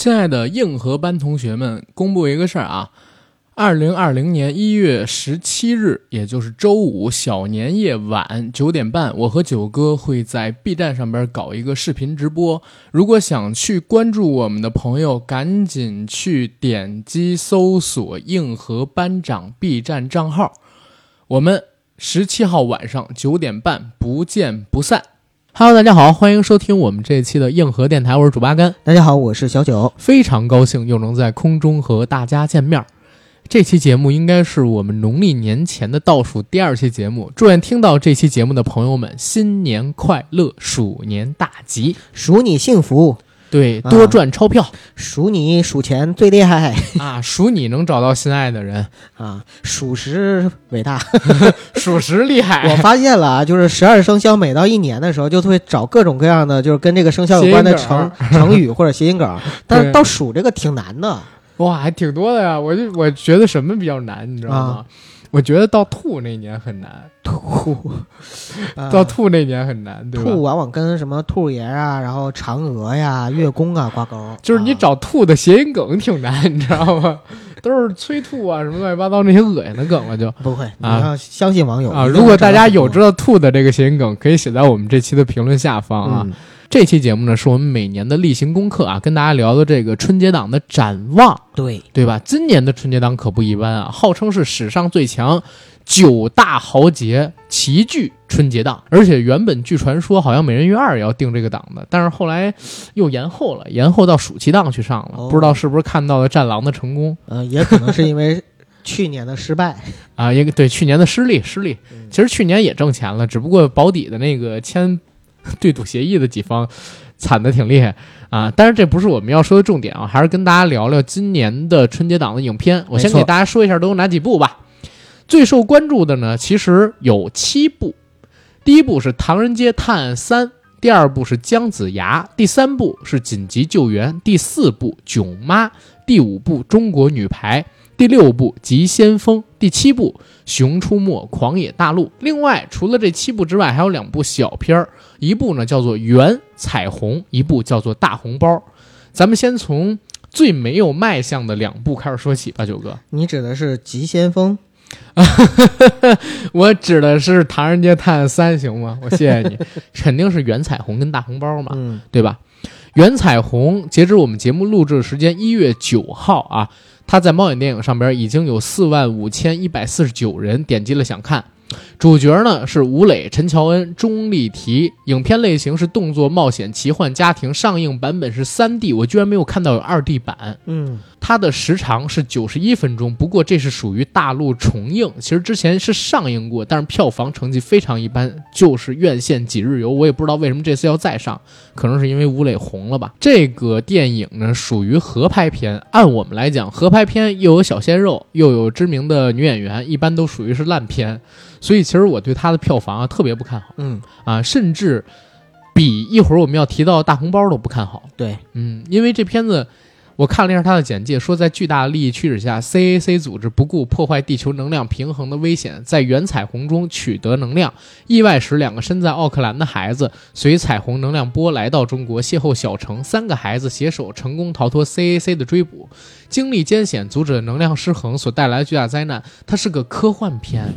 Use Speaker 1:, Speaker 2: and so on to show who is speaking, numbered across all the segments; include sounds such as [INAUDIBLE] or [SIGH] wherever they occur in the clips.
Speaker 1: 亲爱的硬核班同学们，公布一个事儿啊！二零二零年一月十七日，也就是周五小年夜晚九点半，我和九哥会在 B 站上边搞一个视频直播。如果想去关注我们的朋友，赶紧去点击搜索“硬核班长 ”B 站账号。我们十七号晚上九点半不见不散。Hello，大家好，欢迎收听我们这一期的硬核电台，我是主八甘。
Speaker 2: 大家好，我是小九，
Speaker 1: 非常高兴又能在空中和大家见面。这期节目应该是我们农历年前的倒数第二期节目，祝愿听到这期节目的朋友们新年快乐，鼠年大吉，
Speaker 2: 鼠你幸福，
Speaker 1: 对，
Speaker 2: 啊
Speaker 1: 多赚钞票
Speaker 2: 数你数钱最厉害
Speaker 1: 啊，数你能找到心爱的人，
Speaker 2: 啊，属实伟大。[LAUGHS]
Speaker 1: 属实厉害 [LAUGHS] 我。
Speaker 2: 发现了啊，就是十二生肖每到一年的时候，就会找各种各样的，就是跟这个生肖有关的成成语或者谐音梗，[LAUGHS] 但是
Speaker 1: 对
Speaker 2: 到数这个挺难的。
Speaker 1: 哇，还挺多的呀！我就我觉得什么比较难，你知道吗？
Speaker 2: 啊
Speaker 1: 我觉得到兔那年很难，
Speaker 2: 兔，啊 [LAUGHS]
Speaker 1: 到兔那年很难，对吧？
Speaker 2: 兔往往跟什么兔爷啊，然后嫦娥呀、月宫啊挂钩。
Speaker 1: 就是你
Speaker 2: 啊
Speaker 1: 找兔的谐音梗挺难，你知道吗？都是催吐啊，什么乱七八糟那些恶心的梗了就
Speaker 2: 不会，你
Speaker 1: 啊
Speaker 2: 要相信网友
Speaker 1: 啊。如果大家有知道兔的这个谐音梗，可以写在我们这期的评论下方啊。
Speaker 2: 嗯
Speaker 1: 这期节目呢，是我们每年的例行功课啊，跟大家聊的这个春节档的展望，
Speaker 2: 对，
Speaker 1: 对吧？今年的春节档可不一般啊，号称是史上最强九大豪杰齐聚春节档，而且原本据传说好像《美人鱼二》也要定这个档的，但是后来又延后了，延后到暑期档去上了，
Speaker 2: 哦
Speaker 1: 不知道是不是看到了《战狼》的成功
Speaker 2: 呃，也可能是因为 [LAUGHS] 去年的失败。
Speaker 1: 啊？一个对去年的失利，失利。
Speaker 2: 嗯
Speaker 1: 其实去年也挣钱了，只不过保底的那个签 [LAUGHS] 对赌协议的几方惨的挺厉害啊。但是这不是我们要说的重点啊，还是跟大家聊聊今年的春节档的影片。我先给大家说一下都有哪几部吧。最受关注的呢，其实有七部。第一部是《唐人街探案三》，第二部是《姜子牙》，第三部是《紧急救援》，第四部《囧妈》，第五部《中国女排》，第六部《急先锋》，第七部《熊出没：狂野大陆》。另外，除了这七部之外，还有两部小片儿，一部呢叫做《圆彩虹》，一部叫做《大红包》。咱们先从最没有卖相的两部开始说起吧，九哥。
Speaker 2: 你指的是急先锋？[LAUGHS]
Speaker 1: 我指的是《唐人街探案三》，行吗？我谢谢你，[LAUGHS] 肯定是圆彩虹跟大红包嘛，
Speaker 2: 嗯，
Speaker 1: 对吧？圆彩虹，截止我们节目录制的时间一月九号啊，他在猫眼电影上边已经有四万五千一百四十九人点击了想看。主角呢是吴磊、陈乔恩、钟丽缇，影片类型是动作、冒险、奇幻、家庭，上映版本是三 D，我居然没有看到有二 D 版。
Speaker 2: 嗯，
Speaker 1: 它的时长是九十一分钟，不过这是属于大陆重映，其实之前是上映过，但是票房成绩非常一般，就是院线几日游。我也不知道为什么这次要再上，可能是因为吴磊红了吧。这个电影呢属于合拍片，按我们来讲，合拍片又有小鲜肉，又有知名的女演员，一般都属于是烂片，所以其实我对它的票房啊特别不看好
Speaker 2: 嗯，
Speaker 1: 啊，甚至比一会儿我们要提到的大红包都不看好。
Speaker 2: 对，
Speaker 1: 嗯，因为这片子我看了一下它的简介，说在巨大的利益驱使下，CAC 组织不顾破坏地球能量平衡的危险，在原彩虹中取得能量。意外使两个身在奥克兰的孩子随彩虹能量波来到中国，邂逅小城，三个孩子携手成功逃脱 CAC 的追捕，经历艰险，阻止了能量失衡所带来的巨大灾难。它是个科幻片，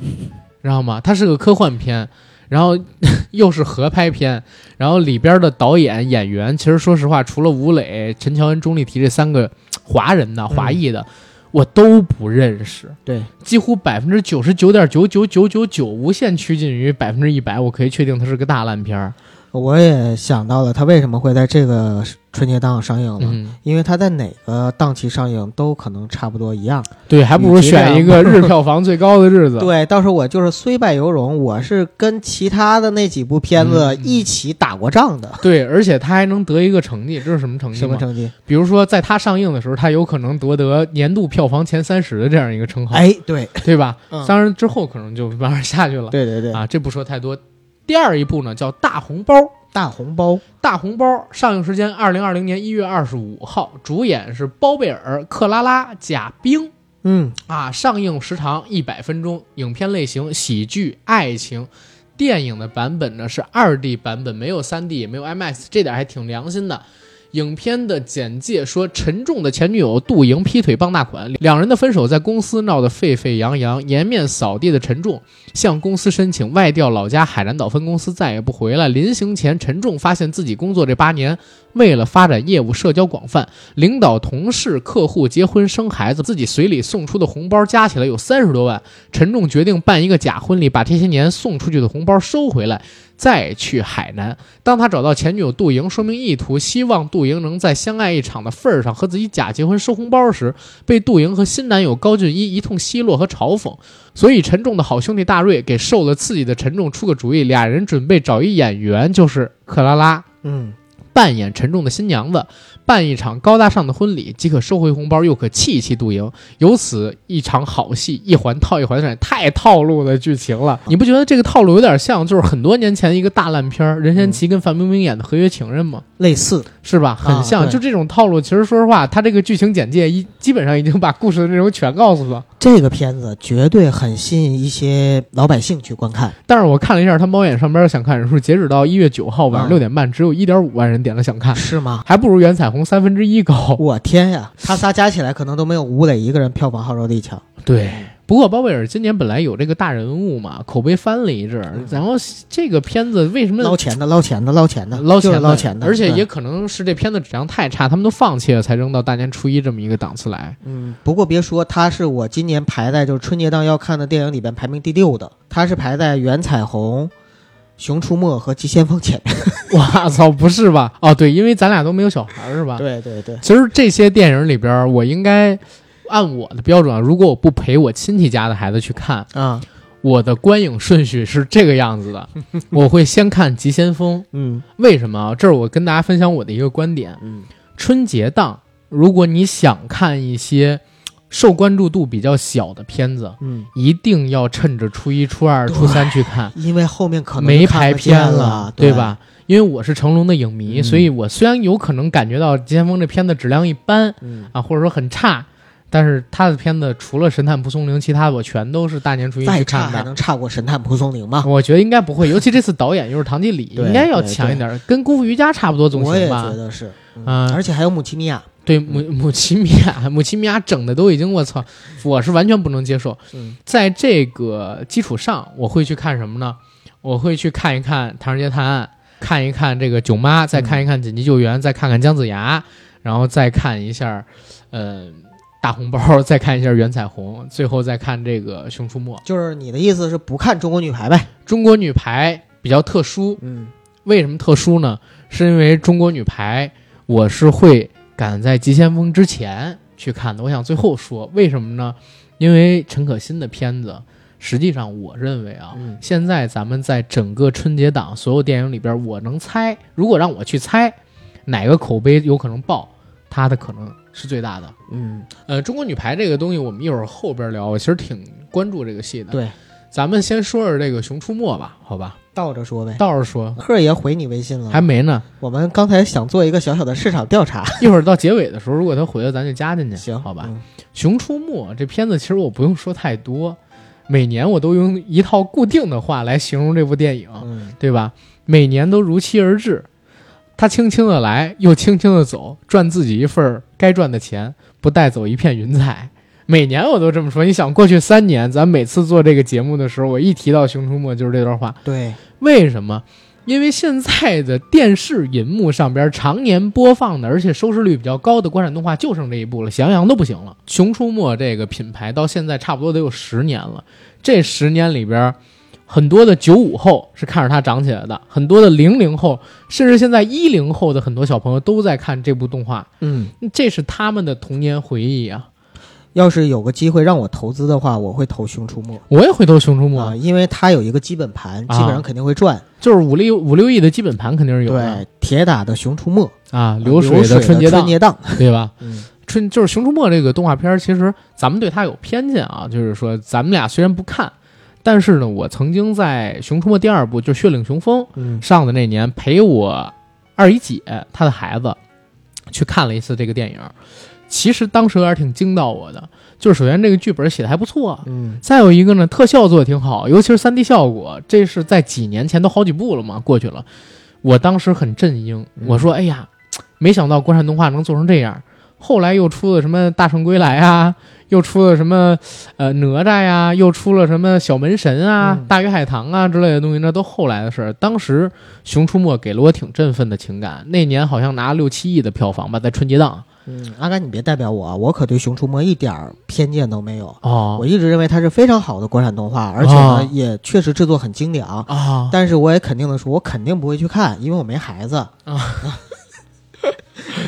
Speaker 1: 知道吗？它是个科幻片。然后 [LAUGHS] 又是合拍片，然后里边的导演、演员，其实说实话，除了吴磊、陈乔恩、钟丽缇这三个华人的、华裔的，我都不认识。
Speaker 2: 对，
Speaker 1: 几乎百分之九十九点九九九九九，无限趋近于百分之一百，我可以确定它是个大烂片儿。
Speaker 2: 我也想到了他为什么会在这个春节档上映了，
Speaker 1: 嗯，
Speaker 2: 因为他在哪个档期上映都可能差不多一样。
Speaker 1: 对，还不如选一个日票房最高的日子。
Speaker 2: 对，到时候我就是虽败犹荣，我是跟其他的那几部片子
Speaker 1: 嗯
Speaker 2: 一起打过仗的。
Speaker 1: 对，而且他还能得一个成绩，这是什么成绩？
Speaker 2: 什么成绩？
Speaker 1: 比如说，在他上映的时候，他有可能夺得年度票房前三十的这样一个称号，
Speaker 2: 哎，对，
Speaker 1: 对吧？
Speaker 2: 嗯
Speaker 1: 当然之后可能就慢慢下去了。
Speaker 2: 对对对，
Speaker 1: 啊，这不说太多。第二一部呢叫《大红包》，《
Speaker 2: 大红包，
Speaker 1: 大红包》上映时间二零二零年一月二十五号，主演是包贝尔、克拉拉、贾冰
Speaker 2: 嗯，
Speaker 1: 啊。上映时长一百分钟，影片类型喜剧、爱情。电影的版本呢是二 D 版本，没有三 D，也没有 IMAX，这点还挺良心的。影片的简介说，陈重的前女友杜莹劈腿傍大款，两人的分手在公司闹得沸沸扬扬。颜面扫地的陈重向公司申请外调老家海南岛分公司，再也不回来。临行前，陈重发现自己工作这八年，为了发展业务，社交广泛，领导、同事、客户结婚生孩子，自己随礼送出的红包加起来有三十多万。陈重决定办一个假婚礼，把这些年送出去的红包收回来。再去海南，当他找到前女友杜莹，说明意图，希望杜莹能在相爱一场的份儿上和自己假结婚收红包时，被杜莹和新男友高俊一一通奚落和嘲讽。所以，陈重的好兄弟大瑞给受了刺激的陈重出个主意，俩人准备找一演员，就是克拉拉，
Speaker 2: 嗯，
Speaker 1: 扮演陈重的新娘子。办一场高大上的婚礼，即可收回红包，又可气气杜莹，由此一场好戏，一环套一环上，太套路的剧情了。你不觉得这个套路有点像，就是很多年前一个大烂片任贤齐跟范冰冰演的《合约情人》吗？
Speaker 2: 类似
Speaker 1: 是吧？很像，就这种套路。其实说实话，他这个剧情简介一基本上已经把故事的内容全告诉了。
Speaker 2: 这个片子绝对很吸引一些老百姓去观看。
Speaker 1: 但是我看了一下他猫眼上边想看人数，截止到一月九号晚上六点半，只有一点五万人点了想看，
Speaker 2: 是吗？
Speaker 1: 还不如原彩。红三分之一高，
Speaker 2: 我天呀！他仨加起来可能都没有吴磊一个人票房号召力强。
Speaker 1: 对，不过包贝尔今年本来有这个大人物嘛，口碑翻了一阵，然后这个片子为什么
Speaker 2: 捞钱的、捞钱的、捞钱的、
Speaker 1: 捞钱
Speaker 2: 捞钱的？
Speaker 1: 而且也可能是这片子质量太差，他们都放弃了，才扔到大年初一这么一个档次来。
Speaker 2: 嗯，不过别说，他是我今年排在就是春节档要看的电影里边排名第六的，他是排在《袁彩虹》。《熊出没》和《急先锋》[LAUGHS] 前面，
Speaker 1: 我操，不是吧？哦，对，因为咱俩都没有小孩，是吧？
Speaker 2: 对对对。
Speaker 1: 其实这些电影里边，我应该按我的标准，如果我不陪我亲戚家的孩子去看
Speaker 2: 啊，
Speaker 1: 我的观影顺序是这个样子的：[LAUGHS] 我会先看《急先锋》。
Speaker 2: 嗯，
Speaker 1: 为什么？这是我跟大家分享我的一个观点。
Speaker 2: 嗯，
Speaker 1: 春节档，如果你想看一些。受关注度比较小的片子，
Speaker 2: 嗯，
Speaker 1: 一定要趁着初一、初二、初三去看，
Speaker 2: 因为后面可能
Speaker 1: 没排片
Speaker 2: 了，
Speaker 1: 对吧？因为我是成龙的影迷，所以我虽然有可能感觉到《急先锋》这片子质量一般，嗯啊，或者说很差，但是他的片子除了《神探蒲松龄》，其他的我全都是大年初一去看的。
Speaker 2: 还能差过《神探蒲松龄》吗？
Speaker 1: 我觉得应该不会，尤其这次导演又是唐季礼，应该要强一点，跟《功夫瑜伽》差不多总行
Speaker 2: 吧？我也觉得是，
Speaker 1: 嗯，
Speaker 2: 而且还有姆奇米亚。
Speaker 1: 对母母奇米亚，母奇米亚整的都已经我操，我是完全不能接受。在这个基础上，我会去看什么呢？我会去看一看《唐人街探案》，看一看这个囧妈，再看一看《紧急救援》，再看看姜子牙，然后再看一下，呃，大红包，再看一下袁彩虹，最后再看这个《熊出没》。
Speaker 2: 就是你的意思是不看中国女排呗？
Speaker 1: 中国女排比较特殊，
Speaker 2: 嗯，
Speaker 1: 为什么特殊呢？是因为中国女排，我是会。赶在《急先锋》之前去看的，我想最后说为什么呢？因为陈可辛的片子，实际上我认为啊，现在咱们在整个春节档所有电影里边，我能猜，如果让我去猜，哪个口碑有可能爆，他的可能是最大的。
Speaker 2: 嗯，
Speaker 1: 呃，中国女排这个东西，我们一会儿后边聊。我其实挺关注这个戏的。
Speaker 2: 对，
Speaker 1: 咱们先说说这个《熊出没》吧，好吧？
Speaker 2: 倒着说呗，
Speaker 1: 倒着说。
Speaker 2: 贺爷回你微信了？
Speaker 1: 还没呢。
Speaker 2: 我们刚才想做一个小小的市场调查，
Speaker 1: 一会儿到结尾的时候，如果他回了，咱就加进去。
Speaker 2: 行，
Speaker 1: 好吧。《熊出没》这片子其实我不用说太多，每年我都用一套固定的话来形容这部电影，对吧？每年都如期而至，他轻轻的来，又轻轻的走，赚自己一份该赚的钱，不带走一片云彩。每年我都这么说。你想，过去三年，咱每次做这个节目的时候，我一提到《熊出没》就是这段话。
Speaker 2: 对，
Speaker 1: 为什么？因为现在的电视银幕上边常年播放的，而且收视率比较高的国产动画就剩这一部了，《喜羊羊》都不行了。《熊出没》这个品牌到现在差不多得有十年了，这十年里边，很多的九五后是看着它长起来的，很多的零零后，甚至现在一零后的很多小朋友都在看这部动画。
Speaker 2: 嗯，
Speaker 1: 这是他们的童年回忆啊。
Speaker 2: 要是有个机会让我投资的话，我会投《熊出没》。
Speaker 1: 我也会投《熊出没》
Speaker 2: 啊，因为它有一个基本盘，基本上肯定会赚。
Speaker 1: 就是五六五六亿的基本盘肯定是有的。
Speaker 2: 对，铁打的《熊出没》
Speaker 1: 啊，流
Speaker 2: 水
Speaker 1: 的春节档，
Speaker 2: 春节档，
Speaker 1: 对吧？
Speaker 2: 嗯，
Speaker 1: 春就是《熊出没》这个动画片，其实咱们对它有偏见啊。就是说，咱们俩虽然不看，但是呢，我曾经在《熊出没》第二部就《血领雄风》上的那年，陪我二姨姐她的孩子去看了一次这个电影。其实当时有点挺惊到我的，就是首先这个剧本写的还不错，
Speaker 2: 嗯，
Speaker 1: 再有一个呢，特效做的挺好，尤其是三 D 效果，这是在几年前都好几部了嘛，过去了，我当时很震惊，我说，哎呀，没想到国产动画能做成这样。后来又出了什么《大圣归来》啊，又出了什么呃哪吒呀，又出了什么小门神啊、
Speaker 2: 嗯
Speaker 1: 大鱼海棠啊之类的东西，那都后来的事儿。当时《熊出没》给了我挺振奋的情感，那年好像拿六七亿的票房吧，在春节档。
Speaker 2: 嗯，阿甘，你别代表我啊，我可对《熊出没》一点儿偏见都没有。
Speaker 1: 哦
Speaker 2: 我一直认为它是非常好的国产动画，而且呢，
Speaker 1: 哦
Speaker 2: 也确实制作很精良。
Speaker 1: 啊，
Speaker 2: 但是我也肯定的说，我肯定不会去看，因为我没孩子。[LAUGHS]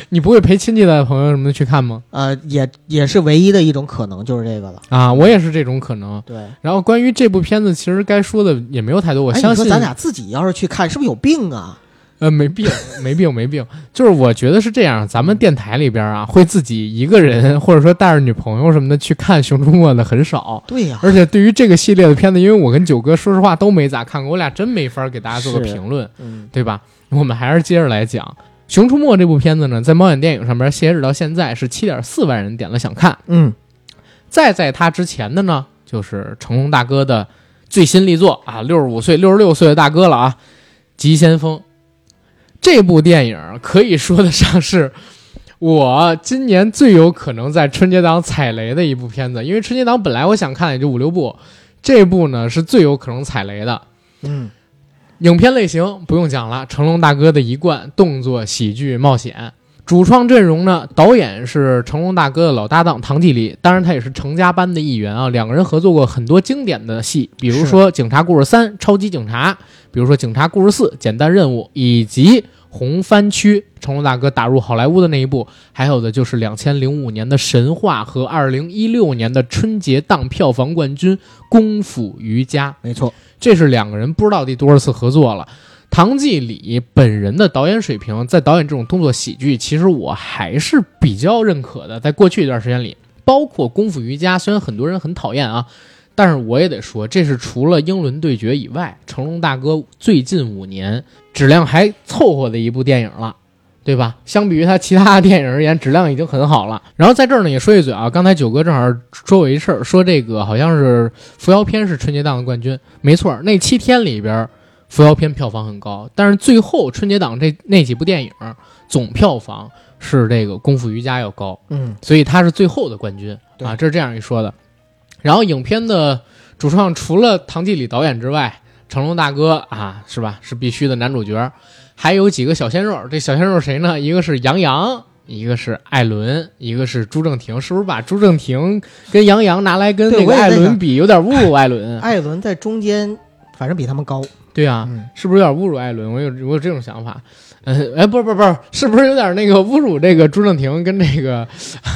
Speaker 1: 你不会陪亲戚的朋友什么的去看吗？
Speaker 2: 呃，也也是唯一的一种可能，就是这个了。
Speaker 1: 啊，我也是这种可能。
Speaker 2: 对，
Speaker 1: 然后关于这部片子，其实该说的也没有太多。我
Speaker 2: 哎，
Speaker 1: 相信
Speaker 2: 咱俩自己要是去看，是不是有病啊？
Speaker 1: 呃，没病，没病，没病。就是我觉得是这样，咱们电台里边啊，会自己一个人，或者说带着女朋友什么的去看《熊出没》的很少。
Speaker 2: 对呀、
Speaker 1: 而且对于这个系列的片子，因为我跟九哥说实话都没咋看过，我俩真没法给大家做个评论，
Speaker 2: 嗯，
Speaker 1: 对吧？我们还是接着来讲《熊出没》这部片子呢，在猫眼电影上边，截止到现在是七点四万人点了想看。
Speaker 2: 嗯，
Speaker 1: 再在他之前的呢，就是成龙大哥的最新力作啊，六十五岁、六十六岁的大哥了啊，《急先锋》这部电影可以说得上是我今年最有可能在春节档踩雷的一部片子，因为春节档本来我想看也就五六部，这部呢是最有可能踩雷的。
Speaker 2: 嗯，
Speaker 1: 影片类型不用讲了，成龙大哥的一贯动作喜剧冒险。主创阵容呢，导演是成龙大哥的老搭档唐季礼，当然他也是成家班的一员啊。两个人合作过很多经典的戏，比如说《警察故事三》《超级警察》，比如说《警察故事四》《简单任务》，以及红番区成龙大哥打入好莱坞的那一部，还有的就是两千零五年的《神话》和二零一六年的春节档票房冠军《功夫瑜伽》。
Speaker 2: 没错，
Speaker 1: 这是两个人不知道第多少次合作了。唐季礼本人的导演水平，在导演这种动作喜剧，其实我还是比较认可的。在过去一段时间里，包括《功夫瑜伽》，虽然很多人很讨厌啊，但是我也得说，这是除了《英伦对决》以外，成龙大哥最近五年质量还凑合的一部电影了。对吧？相比于他其他的电影而言，质量已经很好了。然后在这儿呢，也说一嘴啊，刚才九哥正好说我一事儿，说这个好像是《扶摇篇》是春节档的冠军，没错，那七天里边，《扶摇篇》票房很高，但是最后春节档这那几部电影总票房是这个《功夫瑜伽》要高，
Speaker 2: 嗯，
Speaker 1: 所以他是最后的冠军啊，这是这样一说的。然后影片的主创除了唐季礼导演之外，成龙大哥啊，是吧？是必须的男主角，还有几个小鲜肉。这小鲜肉谁呢？一个是杨洋，一个是艾伦，一个是朱正廷。是不是把朱正廷跟杨洋拿来跟那个艾伦比，有点侮辱艾伦？
Speaker 2: 艾伦在中间，反正比他们高。
Speaker 1: 对啊，
Speaker 2: 嗯，
Speaker 1: 是不是有点侮辱艾伦？我有我有这种想法。嗯，哎，不是不是不是，是不是有点那个侮辱这个朱正廷跟这个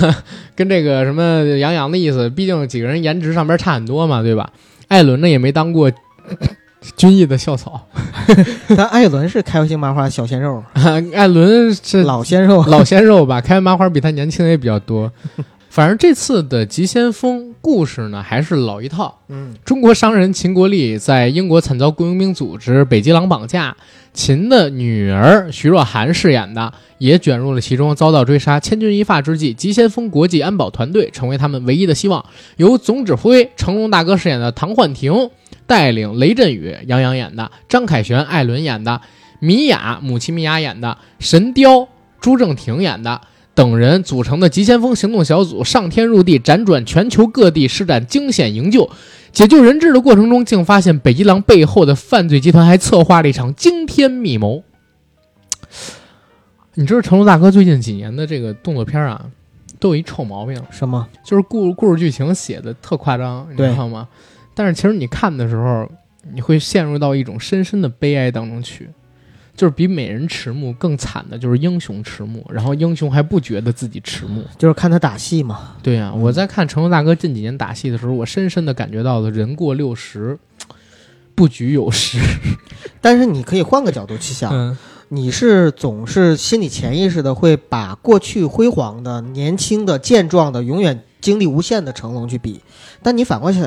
Speaker 1: [LAUGHS] 跟这个什么杨洋的意思？毕竟几个人颜值上边差很多嘛，对吧？艾伦呢也没当过 [LAUGHS] 军艺的校草，[LAUGHS]
Speaker 2: 但艾伦是开心麻花小鲜肉，
Speaker 1: 艾伦是
Speaker 2: 老鲜肉。
Speaker 1: 老鲜肉吧，开心麻花比他年轻的也比较多。反正这次的急先锋故事呢，还是老一套。
Speaker 2: 嗯，
Speaker 1: 中国商人秦国立在英国惨遭雇佣兵组织北极狼绑架，秦的女儿徐若涵饰演的也卷入了其中，遭到追杀。千钧一发之际，急先锋国际安保团队成为他们唯一的希望。由总指挥成龙大哥饰演的唐焕廷带领雷震宇、杨洋演的，张凯旋、艾伦演的，米娅母亲米娅演的，神雕朱正廷演的。等人组成的急先锋行动小组上天入地，辗转全球各地，施展惊险营救。解救人质的过程中，竟发现北极狼背后的犯罪集团还策划了一场惊天密谋。你知道成龙大哥最近几年的这个动作片啊，都有一臭毛病，
Speaker 2: 什么？
Speaker 1: 就是故故事剧情写的特夸张，你知道吗？但是其实你看的时候，你会陷入到一种深深的悲哀当中去。就是比美人迟暮更惨的，就是英雄迟暮，然后英雄还不觉得自己迟暮。
Speaker 2: 就是看他打戏嘛。
Speaker 1: 对呀、我在看成龙大哥近几年打戏的时候，我深深的感觉到了人过六十，[TSK] 不局有时。[LAUGHS]
Speaker 2: 但是你可以换个角度去想，
Speaker 1: 嗯，
Speaker 2: 你是总是心里潜意识的会把过去辉煌的、年轻的、健壮的、永远精力无限的成龙去比，但你反过去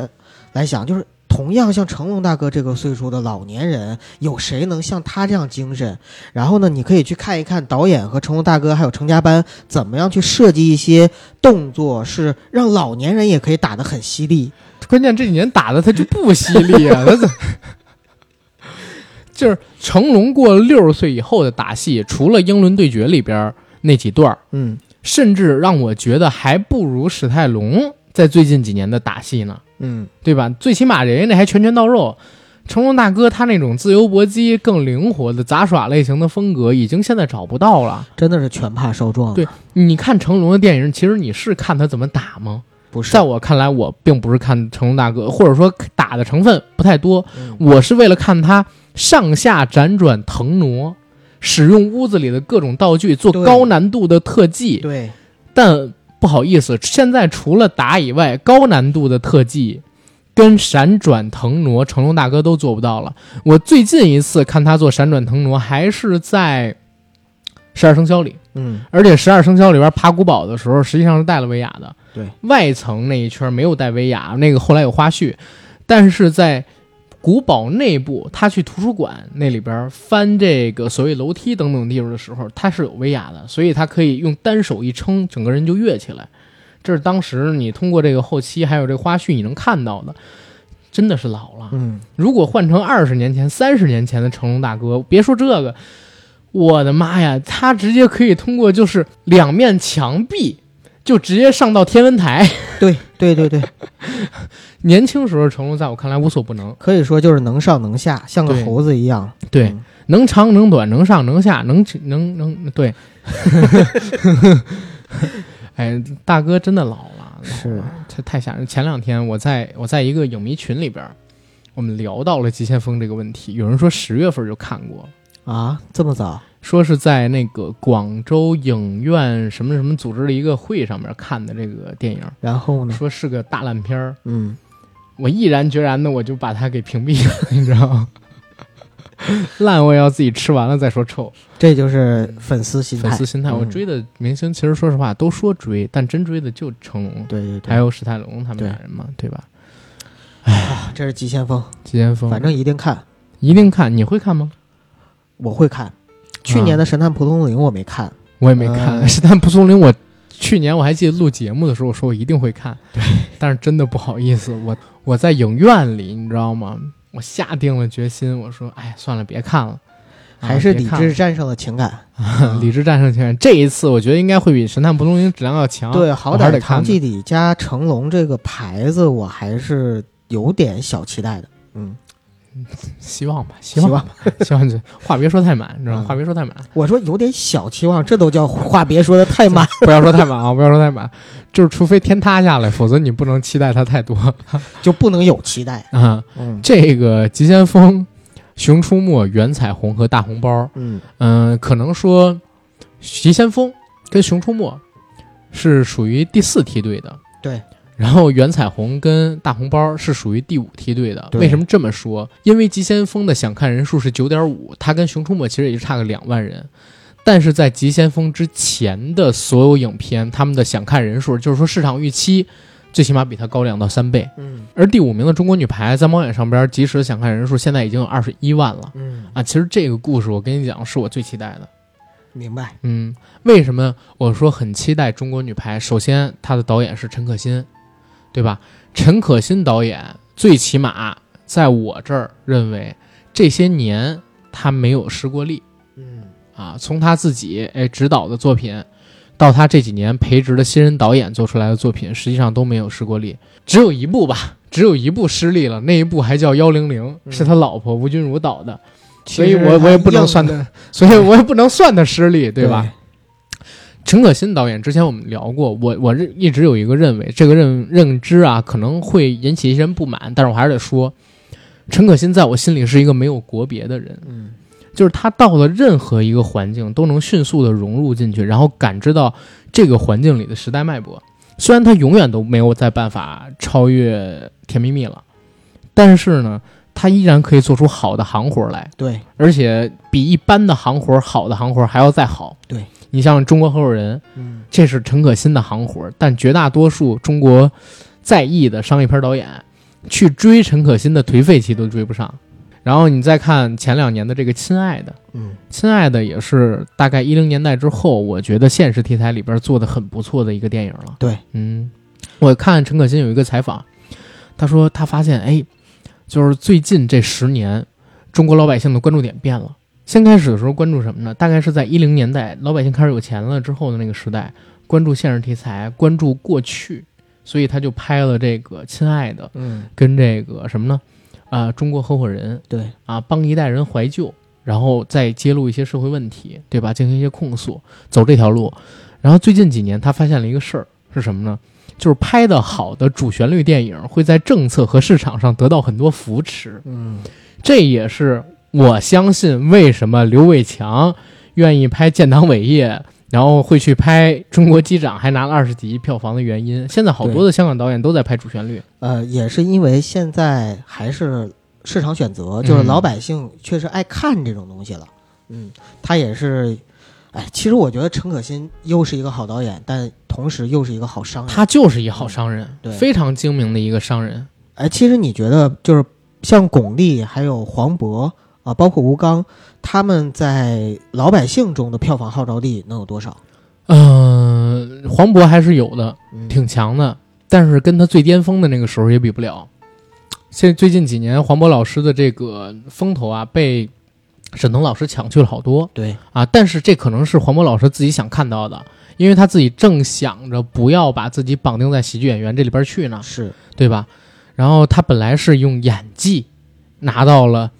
Speaker 2: 来想，就是同样像成龙大哥这个岁数的老年人，有谁能像他这样精神？然后呢，你可以去看一看导演和成龙大哥还有成家班怎么样去设计一些动作，是让老年人也可以打得很犀利。
Speaker 1: 关键这几年打的他就不犀利啊，他怎？就是成龙过了六十岁以后的打戏，除了《英伦对决》里边那几段儿，
Speaker 2: 嗯
Speaker 1: 甚至让我觉得还不如史泰龙在最近几年的打戏呢，
Speaker 2: 嗯，
Speaker 1: 对吧？最起码人家那还拳拳到肉。成龙大哥他那种自由搏击、更灵活的杂耍类型的风格，已经现在找不到了。
Speaker 2: 真的是拳怕少壮。
Speaker 1: 对你看成龙的电影，其实你是看他怎么打吗？
Speaker 2: 不是
Speaker 1: 在我看来，我并不是看成龙大哥，或者说打的成分不太多，
Speaker 2: 嗯
Speaker 1: 我是为了看他上下辗转腾挪，使用屋子里的各种道具做高难度的特技。
Speaker 2: 对，
Speaker 1: 但不好意思，现在除了打以外，高难度的特技跟闪转腾挪，成龙大哥都做不到了。我最近一次看他做闪转腾挪，还是在《十二生肖》里。
Speaker 2: 嗯
Speaker 1: 而且《十二生肖》里边爬古堡的时候，实际上是带了威亚的。
Speaker 2: 对，
Speaker 1: 外层那一圈没有带威亚，那个后来有花絮，但是在古堡内部，他去图书馆那里边翻这个所谓楼梯等等地方的时候，他是有威亚的，所以他可以用单手一撑，整个人就跃起来。这是当时你通过这个后期还有这个花絮你能看到的，真的是老了。
Speaker 2: 嗯，
Speaker 1: 如果换成二十年前、三十年前的成龙大哥，别说这个，我的妈呀，他直接可以通过就是两面墙壁就直接上到天文台。
Speaker 2: 对对对对，[LAUGHS]
Speaker 1: 年轻时候成龙在我看来无所不能，
Speaker 2: 可以说就是能上能下，像个猴子一样。
Speaker 1: 对，
Speaker 2: 嗯
Speaker 1: 能长能短，能上能下，能能能对。[LAUGHS] 哎，大哥真的老了，
Speaker 2: 是
Speaker 1: 太太吓人。前两天我在我在一个影迷群里边，我们聊到了急先锋这个问题，有人说十月份就看过，
Speaker 2: 啊，这么早？
Speaker 1: 说是在那个广州影院什么什么组织的一个会上面看的这个电影，
Speaker 2: 然后呢？
Speaker 1: 说是个大烂片儿，
Speaker 2: 嗯，
Speaker 1: 我毅然决然的我就把它给屏蔽了，你知道吗？[LAUGHS] 烂我也要自己吃完了再说臭。
Speaker 2: 这就是粉丝心态。
Speaker 1: 粉丝心态，
Speaker 2: 嗯
Speaker 1: 我追的明星其实说实话都说追，但真追的就成龙，
Speaker 2: 对对对，
Speaker 1: 还有史泰龙他们俩人嘛，对吧？
Speaker 2: 啊这是急先锋，
Speaker 1: 急先锋，
Speaker 2: 反正一定看，
Speaker 1: 一定看，你会看吗？
Speaker 2: 我会看。去年的《神探蒲松龄》我没看，
Speaker 1: 我也没看，[LAUGHS] 神探蒲松龄，我去年我还记得录节目的时候，我说我一定会看，对，但是真的不好意思，我我在影院里，你知道吗？我下定了决心，我说，哎，算了，别看了，啊
Speaker 2: 还是理智战胜了情感。[LAUGHS]
Speaker 1: 了理智战胜情感。这一次，我觉得应该会比《神探蒲松龄》质量要强。
Speaker 2: 对，好
Speaker 1: 我还是得
Speaker 2: 歹唐季礼加成龙这个牌子，我还是有点小期待的。嗯，
Speaker 1: 希望吧，希望吧，[LAUGHS] 希望这话别说太满，你知道吗？
Speaker 2: 嗯
Speaker 1: 话别说太满。
Speaker 2: 我说有点小期望，这都叫话别说的太满。[LAUGHS]
Speaker 1: 不要说太满啊！[LAUGHS] 不要说太满，就是除非天塌下来，否则你不能期待它太多
Speaker 2: 就不能有期待。
Speaker 1: 啊。
Speaker 2: 嗯
Speaker 1: 这个急先锋、熊出没、原彩虹和大红包，
Speaker 2: 嗯
Speaker 1: 嗯、可能说急先锋跟熊出没是属于第四梯队的，
Speaker 2: 对。
Speaker 1: 然后袁彩虹跟大红包是属于第五梯队的。为什么这么说？因为急先锋的想看人数是九点五，它跟熊出没其实也就差个两万人。但是在急先锋之前的所有影片，他们的想看人数，就是说市场预期，最起码比它高两到三倍。
Speaker 2: 嗯
Speaker 1: 而第五名的中国女排在猫眼上边，即时的想看人数现在已经有二十一万了
Speaker 2: 嗯，
Speaker 1: 啊！其实这个故事我跟你讲，是我最期待的。
Speaker 2: 明白。
Speaker 1: 嗯，为什么我说很期待中国女排？首先，她的导演是陈可辛，对吧？陈可辛导演最起码在我这儿认为，这些年他没有失过力
Speaker 2: 嗯
Speaker 1: 啊。从他自己哎指导的作品，到他这几年培植的新人导演做出来的作品，实际上都没有失过力，只有一部吧，只有一部失利了，那一部还叫幺零零，
Speaker 2: 嗯
Speaker 1: 是他老婆吴君如导的，所以我我也不能算他，所以我也不能算他失利，对吧？？陈可辛导演之前我们聊过，我我认一直有一个认为，这个认认知啊可能会引起一些人不满，但是我还是得说，陈可辛在我心里是一个没有国别的人，
Speaker 2: 嗯
Speaker 1: 就是他到了任何一个环境都能迅速的融入进去，然后感知到这个环境里的时代脉搏。虽然他永远都没有再办法超越《甜蜜蜜》了，但是呢，他依然可以做出好的行活来。
Speaker 2: 对，
Speaker 1: 而且比一般的行活、好的行活还要再好。
Speaker 2: 对
Speaker 1: 你像《中国合伙人》，
Speaker 2: 嗯
Speaker 1: 这是陈可辛的行活，但绝大多数中国在役的商业片导演去追陈可辛的颓废期都追不上。然后你再看前两年的这个《亲爱的》，《
Speaker 2: 嗯
Speaker 1: 亲爱的》也是大概一零年代之后，我觉得现实题材里边做的很不错的一个电影了。
Speaker 2: 对，
Speaker 1: 嗯，我看陈可辛有一个采访，他说他发现，哎，就是最近这十年，中国老百姓的关注点变了。先开始的时候关注什么呢？大概是在一零年代，老百姓开始有钱了之后的那个时代，关注现实题材，关注过去，所以他就拍了这个《亲爱的》
Speaker 2: 嗯，
Speaker 1: 跟这个什么呢？啊、中国合伙人
Speaker 2: 对，
Speaker 1: 啊，帮一代人怀旧，然后再揭露一些社会问题，对吧？进行一些控诉，走这条路。然后最近几年，他发现了一个事儿是什么呢？就是拍的好的主旋律电影会在政策和市场上得到很多扶持，
Speaker 2: 嗯，
Speaker 1: 这也是我相信为什么刘伟强愿意拍建党伟业，然后会去拍中国机长，还拿了二十几亿票房的原因。现在好多的香港导演都在拍主旋律，
Speaker 2: 呃，也是因为现在还是市场选择，就是
Speaker 1: 嗯。
Speaker 2: 老百姓确实爱看这种东西了。嗯，他也是，哎，其实我觉得陈可辛又是一个好导演，但同时又是一个好商人。
Speaker 1: 他就是一好商人，
Speaker 2: 对
Speaker 1: 非常精明的一个商人。
Speaker 2: 哎，其实你觉得就是像巩俐还有黄渤啊，包括吴刚，他们在老百姓中的票房号召力能有多少？
Speaker 1: 嗯、黄渤还是有的，
Speaker 2: 嗯，
Speaker 1: 挺强的，但是跟他最巅峰的那个时候也比不了。现在最近几年，黄渤老师的这个风头啊，被沈腾老师抢去了好多
Speaker 2: 对，
Speaker 1: 啊。但是这可能是黄渤老师自己想看到的，因为他自己正想着不要把自己绑定在喜剧演员这里边去呢，
Speaker 2: 是，
Speaker 1: 对吧？然后他本来是用演技拿到了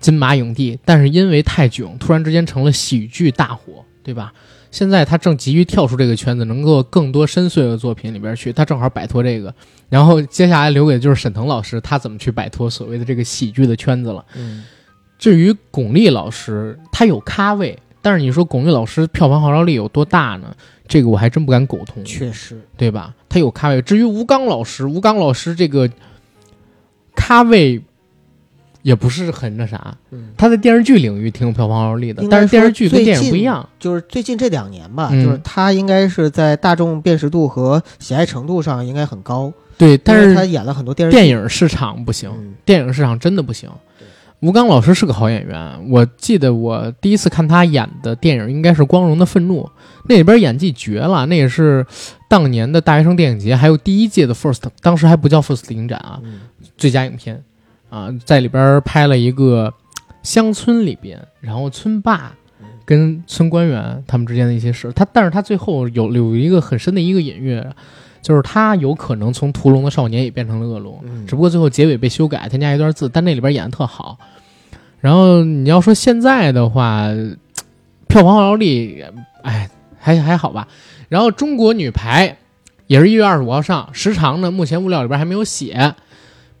Speaker 1: 金马影帝，但是因为太囧，突然之间成了喜剧大火，对吧？现在他正急于跳出这个圈子，能够更多深邃的作品里边去，他正好摆脱这个。然后接下来留给的就是沈腾老师，他怎么去摆脱所谓的这个喜剧的圈子了。
Speaker 2: 嗯，
Speaker 1: 至于巩俐老师，她有咖位，但是你说巩俐老师票房号召力有多大呢？这个我还真不敢苟同。
Speaker 2: 确实，
Speaker 1: 对吧？他有咖位。至于吴刚老师，吴刚老师这个咖位也不是很那啥，
Speaker 2: 嗯，
Speaker 1: 他在电视剧领域挺有票房号召力的但是电视剧跟电影不一样。
Speaker 2: 就是最近这两年吧，
Speaker 1: 嗯
Speaker 2: 就是他应该是在大众辨识度和喜爱程度上应该很高，
Speaker 1: 对，但
Speaker 2: 是他演了很多电视
Speaker 1: 电影市场不行，
Speaker 2: 嗯
Speaker 1: 电影市场真的不行
Speaker 2: 对。
Speaker 1: 吴刚老师是个好演员，我记得我第一次看他演的电影应该是《光荣的愤怒》，那里边演技绝了，那也是当年的大学生电影节，还有第一届的 First，当时还不叫 First 影展啊，
Speaker 2: 嗯
Speaker 1: 最佳影片啊，在里边拍了一个乡村里边，然后村霸
Speaker 2: 嗯
Speaker 1: 跟村官员他们之间的一些事。他，但是他最后有有一个很深的一个隐喻，就是他有可能从屠龙的少年也变成了恶龙，
Speaker 2: 嗯
Speaker 1: 只不过最后结尾被修改，添加一段字，但那里边演的特好。然后你要说现在的话，票房号召力，哎，还还好吧。然后中国女排也是一月二十五号上，时长呢目前物料里边还没有写。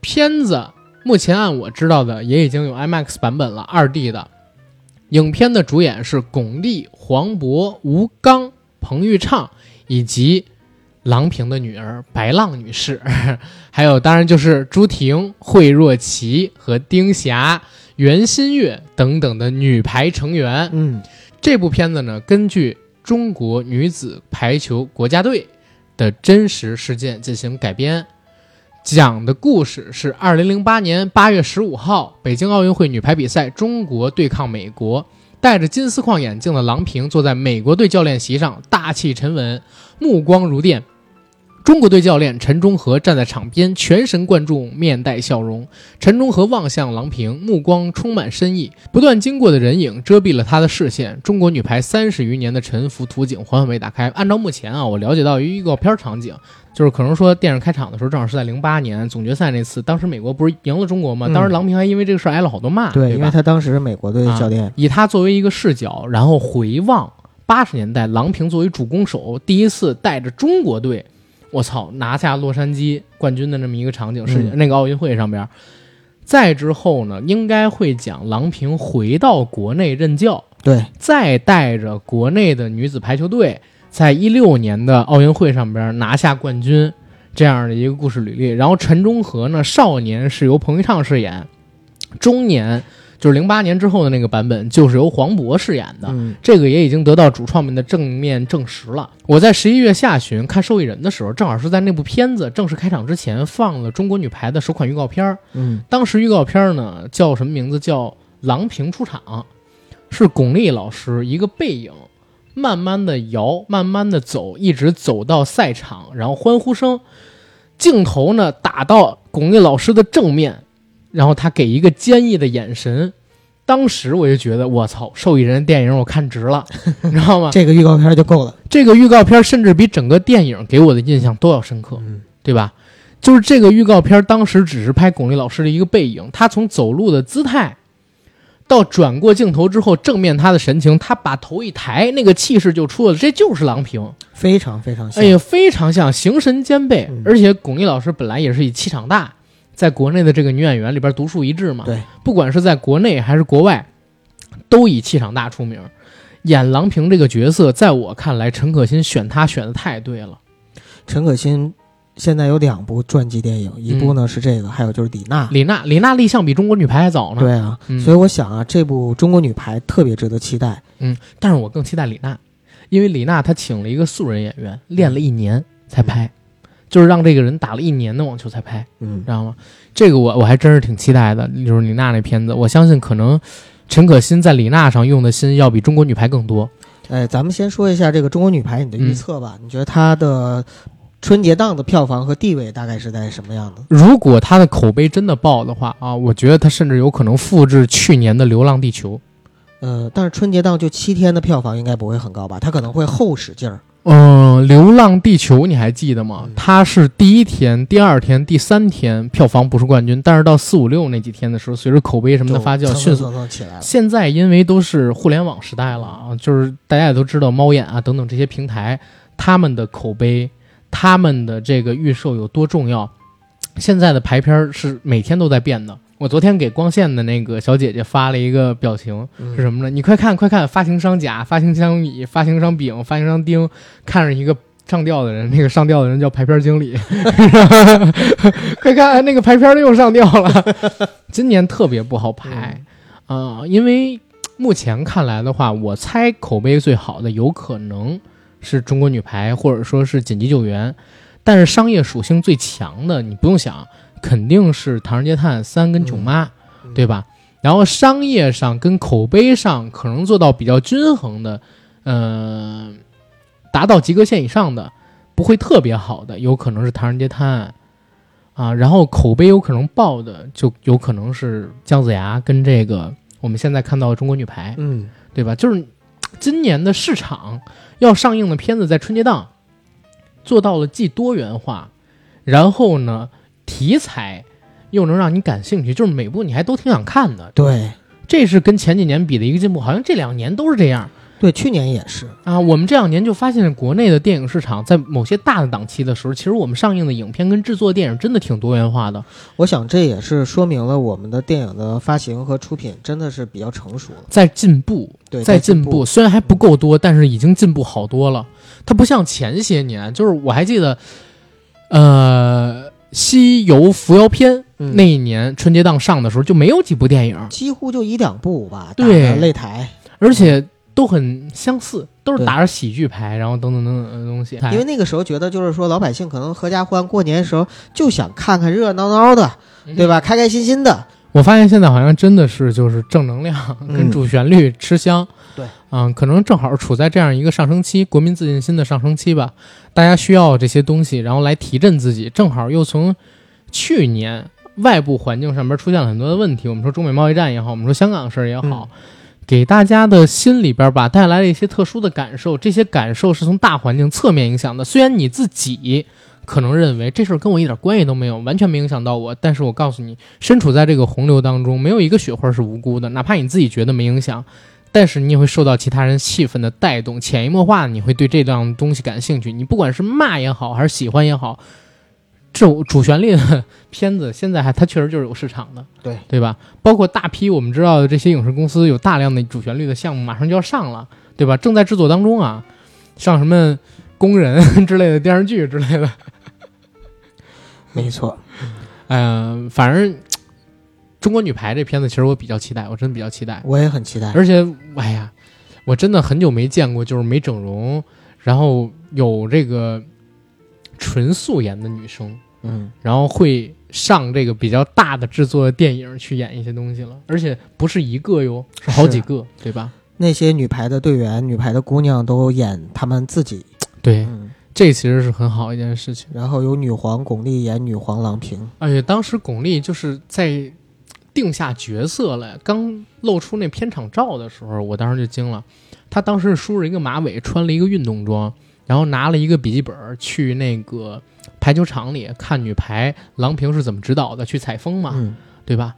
Speaker 1: 片子目前按我知道的也已经有 IMAX 版本了，二 D 的。影片的主演是巩俐、黄渤、吴刚、彭昱畅以及郎平的女儿白浪女士，[LAUGHS] 还有当然就是朱婷、惠若琪和丁霞、袁心玥等等的女排成员。
Speaker 2: 嗯
Speaker 1: 这部片子呢，根据中国女子排球国家队的真实事件进行改编，讲的故事是二零零八年八月十五号北京奥运会女排比赛，中国对抗美国。戴着金丝框眼镜的郎平坐在美国队教练席上，大气沉稳，目光如电。中国队教练陈忠和站在场边，全神贯注，面带笑容。陈忠和望向郎平，目光充满深意。不断经过的人影遮蔽了他的视线。中国女排三十余年的沉浮图景缓缓被打开。按照目前啊，我了解到一个预告片场景，就是可能说电视开场的时候正好是在零八年总决赛那次，当时美国不是赢了中国吗？
Speaker 2: 嗯
Speaker 1: 当时郎平还因为这个事挨了好多骂，
Speaker 2: 对，
Speaker 1: 对？
Speaker 2: 因为他当时是美国队的教练，
Speaker 1: 以他作为一个视角，然后回望八十年代，郎平作为主攻手，第一次带着中国队，我操，拿下洛杉矶冠军的这么一个场景，是
Speaker 2: 嗯
Speaker 1: 那个奥运会上边。再之后呢，应该会讲郎平回到国内任教，
Speaker 2: 对，
Speaker 1: 再带着国内的女子排球队，在一六年的奥运会上边拿下冠军，这样的一个故事履历。然后陈忠和呢，少年是由彭昱畅饰演，中年就是零八年之后的那个版本，就是由黄渤饰演的。
Speaker 2: 嗯
Speaker 1: 这个也已经得到主创们的正面证实了。我在十一月下旬看《受益人》的时候，正好是在那部片子正式开场之前放了中国女排的首款预告片儿。
Speaker 2: 嗯
Speaker 1: 当时预告片呢叫什么名字？叫《郎平出场》，是巩俐老师一个背影，慢慢的摇，慢慢的走，一直走到赛场，然后欢呼声，镜头呢打到巩俐老师的正面，然后他给一个坚毅的眼神。当时我就觉得，我操，受益人电影我看值了，[LAUGHS] 你知道吗？
Speaker 2: 这个预告片就够了。
Speaker 1: 这个预告片甚至比整个电影给我的印象都要深刻，
Speaker 2: 嗯，
Speaker 1: 对吧？就是这个预告片当时只是拍巩俐老师的一个背影，他从走路的姿态，到转过镜头之后正面他的神情，他把头一抬，那个气势就出了，这就是郎平。
Speaker 2: 非常非常像。
Speaker 1: 哎呀，非常像，形神兼备。
Speaker 2: 嗯
Speaker 1: 而且巩俐老师本来也是以气场大，在国内的这个女演员里边独树一帜嘛。
Speaker 2: 对，
Speaker 1: 不管是在国内还是国外，都以气场大出名。演郎平这个角色，在我看来，陈可辛选她选的太对了。
Speaker 2: 陈可辛现在有两部传记电影，一部呢是这个，还有就是李娜。
Speaker 1: 李娜，李娜立项比中国女排还早呢。，
Speaker 2: 对啊，
Speaker 1: 嗯
Speaker 2: 所以我想啊，这部中国女排特别值得期待。
Speaker 1: 嗯，但是我更期待李娜，因为李娜她请了一个素人演员，练了一年才拍，就是让这个人打了一年的网球才拍。
Speaker 2: 嗯
Speaker 1: 知，道吗？这个我我还真是挺期待的，就是李娜那片子，我相信可能陈可辛在李娜上用的心要比中国女排更多。
Speaker 2: 哎，咱们先说一下这个中国女排你的预测吧。你觉得她的春节档的票房和地位大概是在什么样的？
Speaker 1: 如果她的口碑真的爆的话啊，我觉得她甚至有可能复制去年的《流浪地球》。
Speaker 2: 呃，但是春节档就七天的票房应该不会很高吧？它可能会后使劲儿。
Speaker 1: 嗯，《流浪地球》你还记得吗
Speaker 2: 嗯？
Speaker 1: 它是第一天、第二天、第三天票房不是冠军，但是到四五六那几天的时候，随着口碑什么的发酵，迅速。现在因为都是互联网时代了啊，就是大家也都知道猫眼啊等等这些平台，他们的口碑、他们的这个预售有多重要。现在的排片儿是每天都在变的。我昨天给光线的那个小姐姐发了一个表情，
Speaker 2: 嗯
Speaker 1: 是什么呢？你快看，快看，发行商甲、发行商乙、发行商丙、发行商丁，看着一个上吊的人，那个上吊的人叫排片经理，[LAUGHS] 快看那个排片的又上吊了。今年特别不好排啊、因为目前看来的话，我猜口碑最好的有可能是中国女排，或者说是紧急救援，但是商业属性最强的，你不用想，肯定是《唐人街探案三》跟《囧妈》
Speaker 2: 嗯
Speaker 1: 对吧？然后商业上跟口碑上可能做到比较均衡的，嗯、达到及格线以上的，不会特别好的，有可能是《唐人街探案》啊，然后口碑有可能爆的，就有可能是姜子牙跟这个我们现在看到的中国女排，
Speaker 2: 嗯，
Speaker 1: 对吧？就是今年的市场要上映的片子在春节档做到了既多元化，然后呢题材又能让你感兴趣，就是每部你还都挺想看的。
Speaker 2: 对
Speaker 1: 这是跟前几年比的一个进步，好像这两年都是这样
Speaker 2: 对，去年也是。
Speaker 1: 啊。我们这两年就发现，国内的电影市场在某些大的档期的时候，其实我们上映的影片跟制作电影真的挺多元化的。
Speaker 2: 我想这也是说明了我们的电影的发行和出品真的是比较成熟了。
Speaker 1: 在进步，
Speaker 2: 对，
Speaker 1: 在
Speaker 2: 进
Speaker 1: 进步，，虽然还不够多，但是已经进步好多了。它不像前些年，就是我还记得，呃，《西游伏妖篇》
Speaker 2: 嗯
Speaker 1: 那一年春节档上的时候就没有几部电影，
Speaker 2: 几乎就一两部吧，
Speaker 1: 对
Speaker 2: 擂台。
Speaker 1: 而且都很相似，都是
Speaker 2: 对
Speaker 1: 打着喜剧牌，然后等等等等的东西。
Speaker 2: 因为那个时候觉得，就是说老百姓可能合家欢，过年的时候就想看看热热闹闹的，对吧？开开心心的。
Speaker 1: 我发现现在好像真的是就是正能量
Speaker 2: 嗯
Speaker 1: 跟主旋律吃香，
Speaker 2: 对，
Speaker 1: 嗯，可能正好处在这样一个上升期，国民自信心的上升期吧，大家需要这些东西，然后来提振自己，正好又从去年外部环境上面出现了很多的问题，我们说中美贸易战也好，我们说香港事儿也好。给大家的心里边吧带来了一些特殊的感受，这些感受是从大环境侧面影响的。虽然你自己可能认为这事儿跟我一点关系都没有，完全没影响到我，但是我告诉你，身处在这个洪流当中，没有一个雪花是无辜的，哪怕你自己觉得没影响，但是你也会受到其他人气氛的带动，潜移默化，你会对这样东西感兴趣。你不管是骂也好，还是喜欢也好，这种主旋律的 [LAUGHS] 片子现在还它确实就是有市场的，
Speaker 2: 对
Speaker 1: 对吧？包括大批我们知道的这些影视公司有大量的主旋律的项目马上就要上了，对吧？正在制作当中啊，像什么工人 [LAUGHS] 之类的电视剧之类的。[LAUGHS]
Speaker 2: 没错，
Speaker 1: 嗯、反正中国女排这片子其实我比较期待，我真的比较期待。
Speaker 2: 我也很期待。
Speaker 1: 而且，哎呀，我真的很久没见过，就是没整容，然后有这个纯素颜的女生，
Speaker 2: 嗯，
Speaker 1: 然后会上这个比较大的制作的电影去演一些东西了，而且不是一个哟，是好几个，对吧？
Speaker 2: 那些女排的队员、女排的姑娘都演她们自己。
Speaker 1: 对，
Speaker 2: 嗯，
Speaker 1: 这其实是很好一件事情。
Speaker 2: 然后有女皇巩俐演女皇郎平。
Speaker 1: 而且当时巩俐就是在定下角色来。刚露出那片场照的时候，我当时就惊了。她当时梳着一个马尾，穿了一个运动装，然后拿了一个笔记本去那个排球场里看女排郎平是怎么指导的，去采风嘛，
Speaker 2: 嗯，
Speaker 1: 对吧？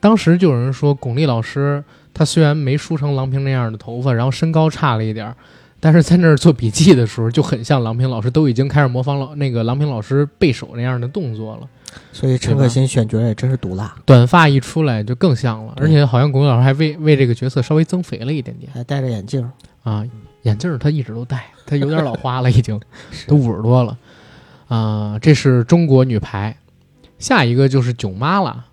Speaker 1: 当时就有人说，巩俐老师她虽然没梳成郎平那样的头发，然后身高差了一点儿，但是在那儿做笔记的时候就很像郎平老师，都已经开始模仿老那个郎平老师背手那样的动作了。
Speaker 2: 所以陈可辛选角也真是毒辣，
Speaker 1: 短发一出来就更像了，而且好像巩俐老师还为为这个角色稍微增肥了一点点
Speaker 2: 还戴着眼镜儿，
Speaker 1: 啊，眼镜儿他一直都戴，他有点老花了，已经 [LAUGHS] 都五十多了啊。这是中国女排，下一个就是囧妈了。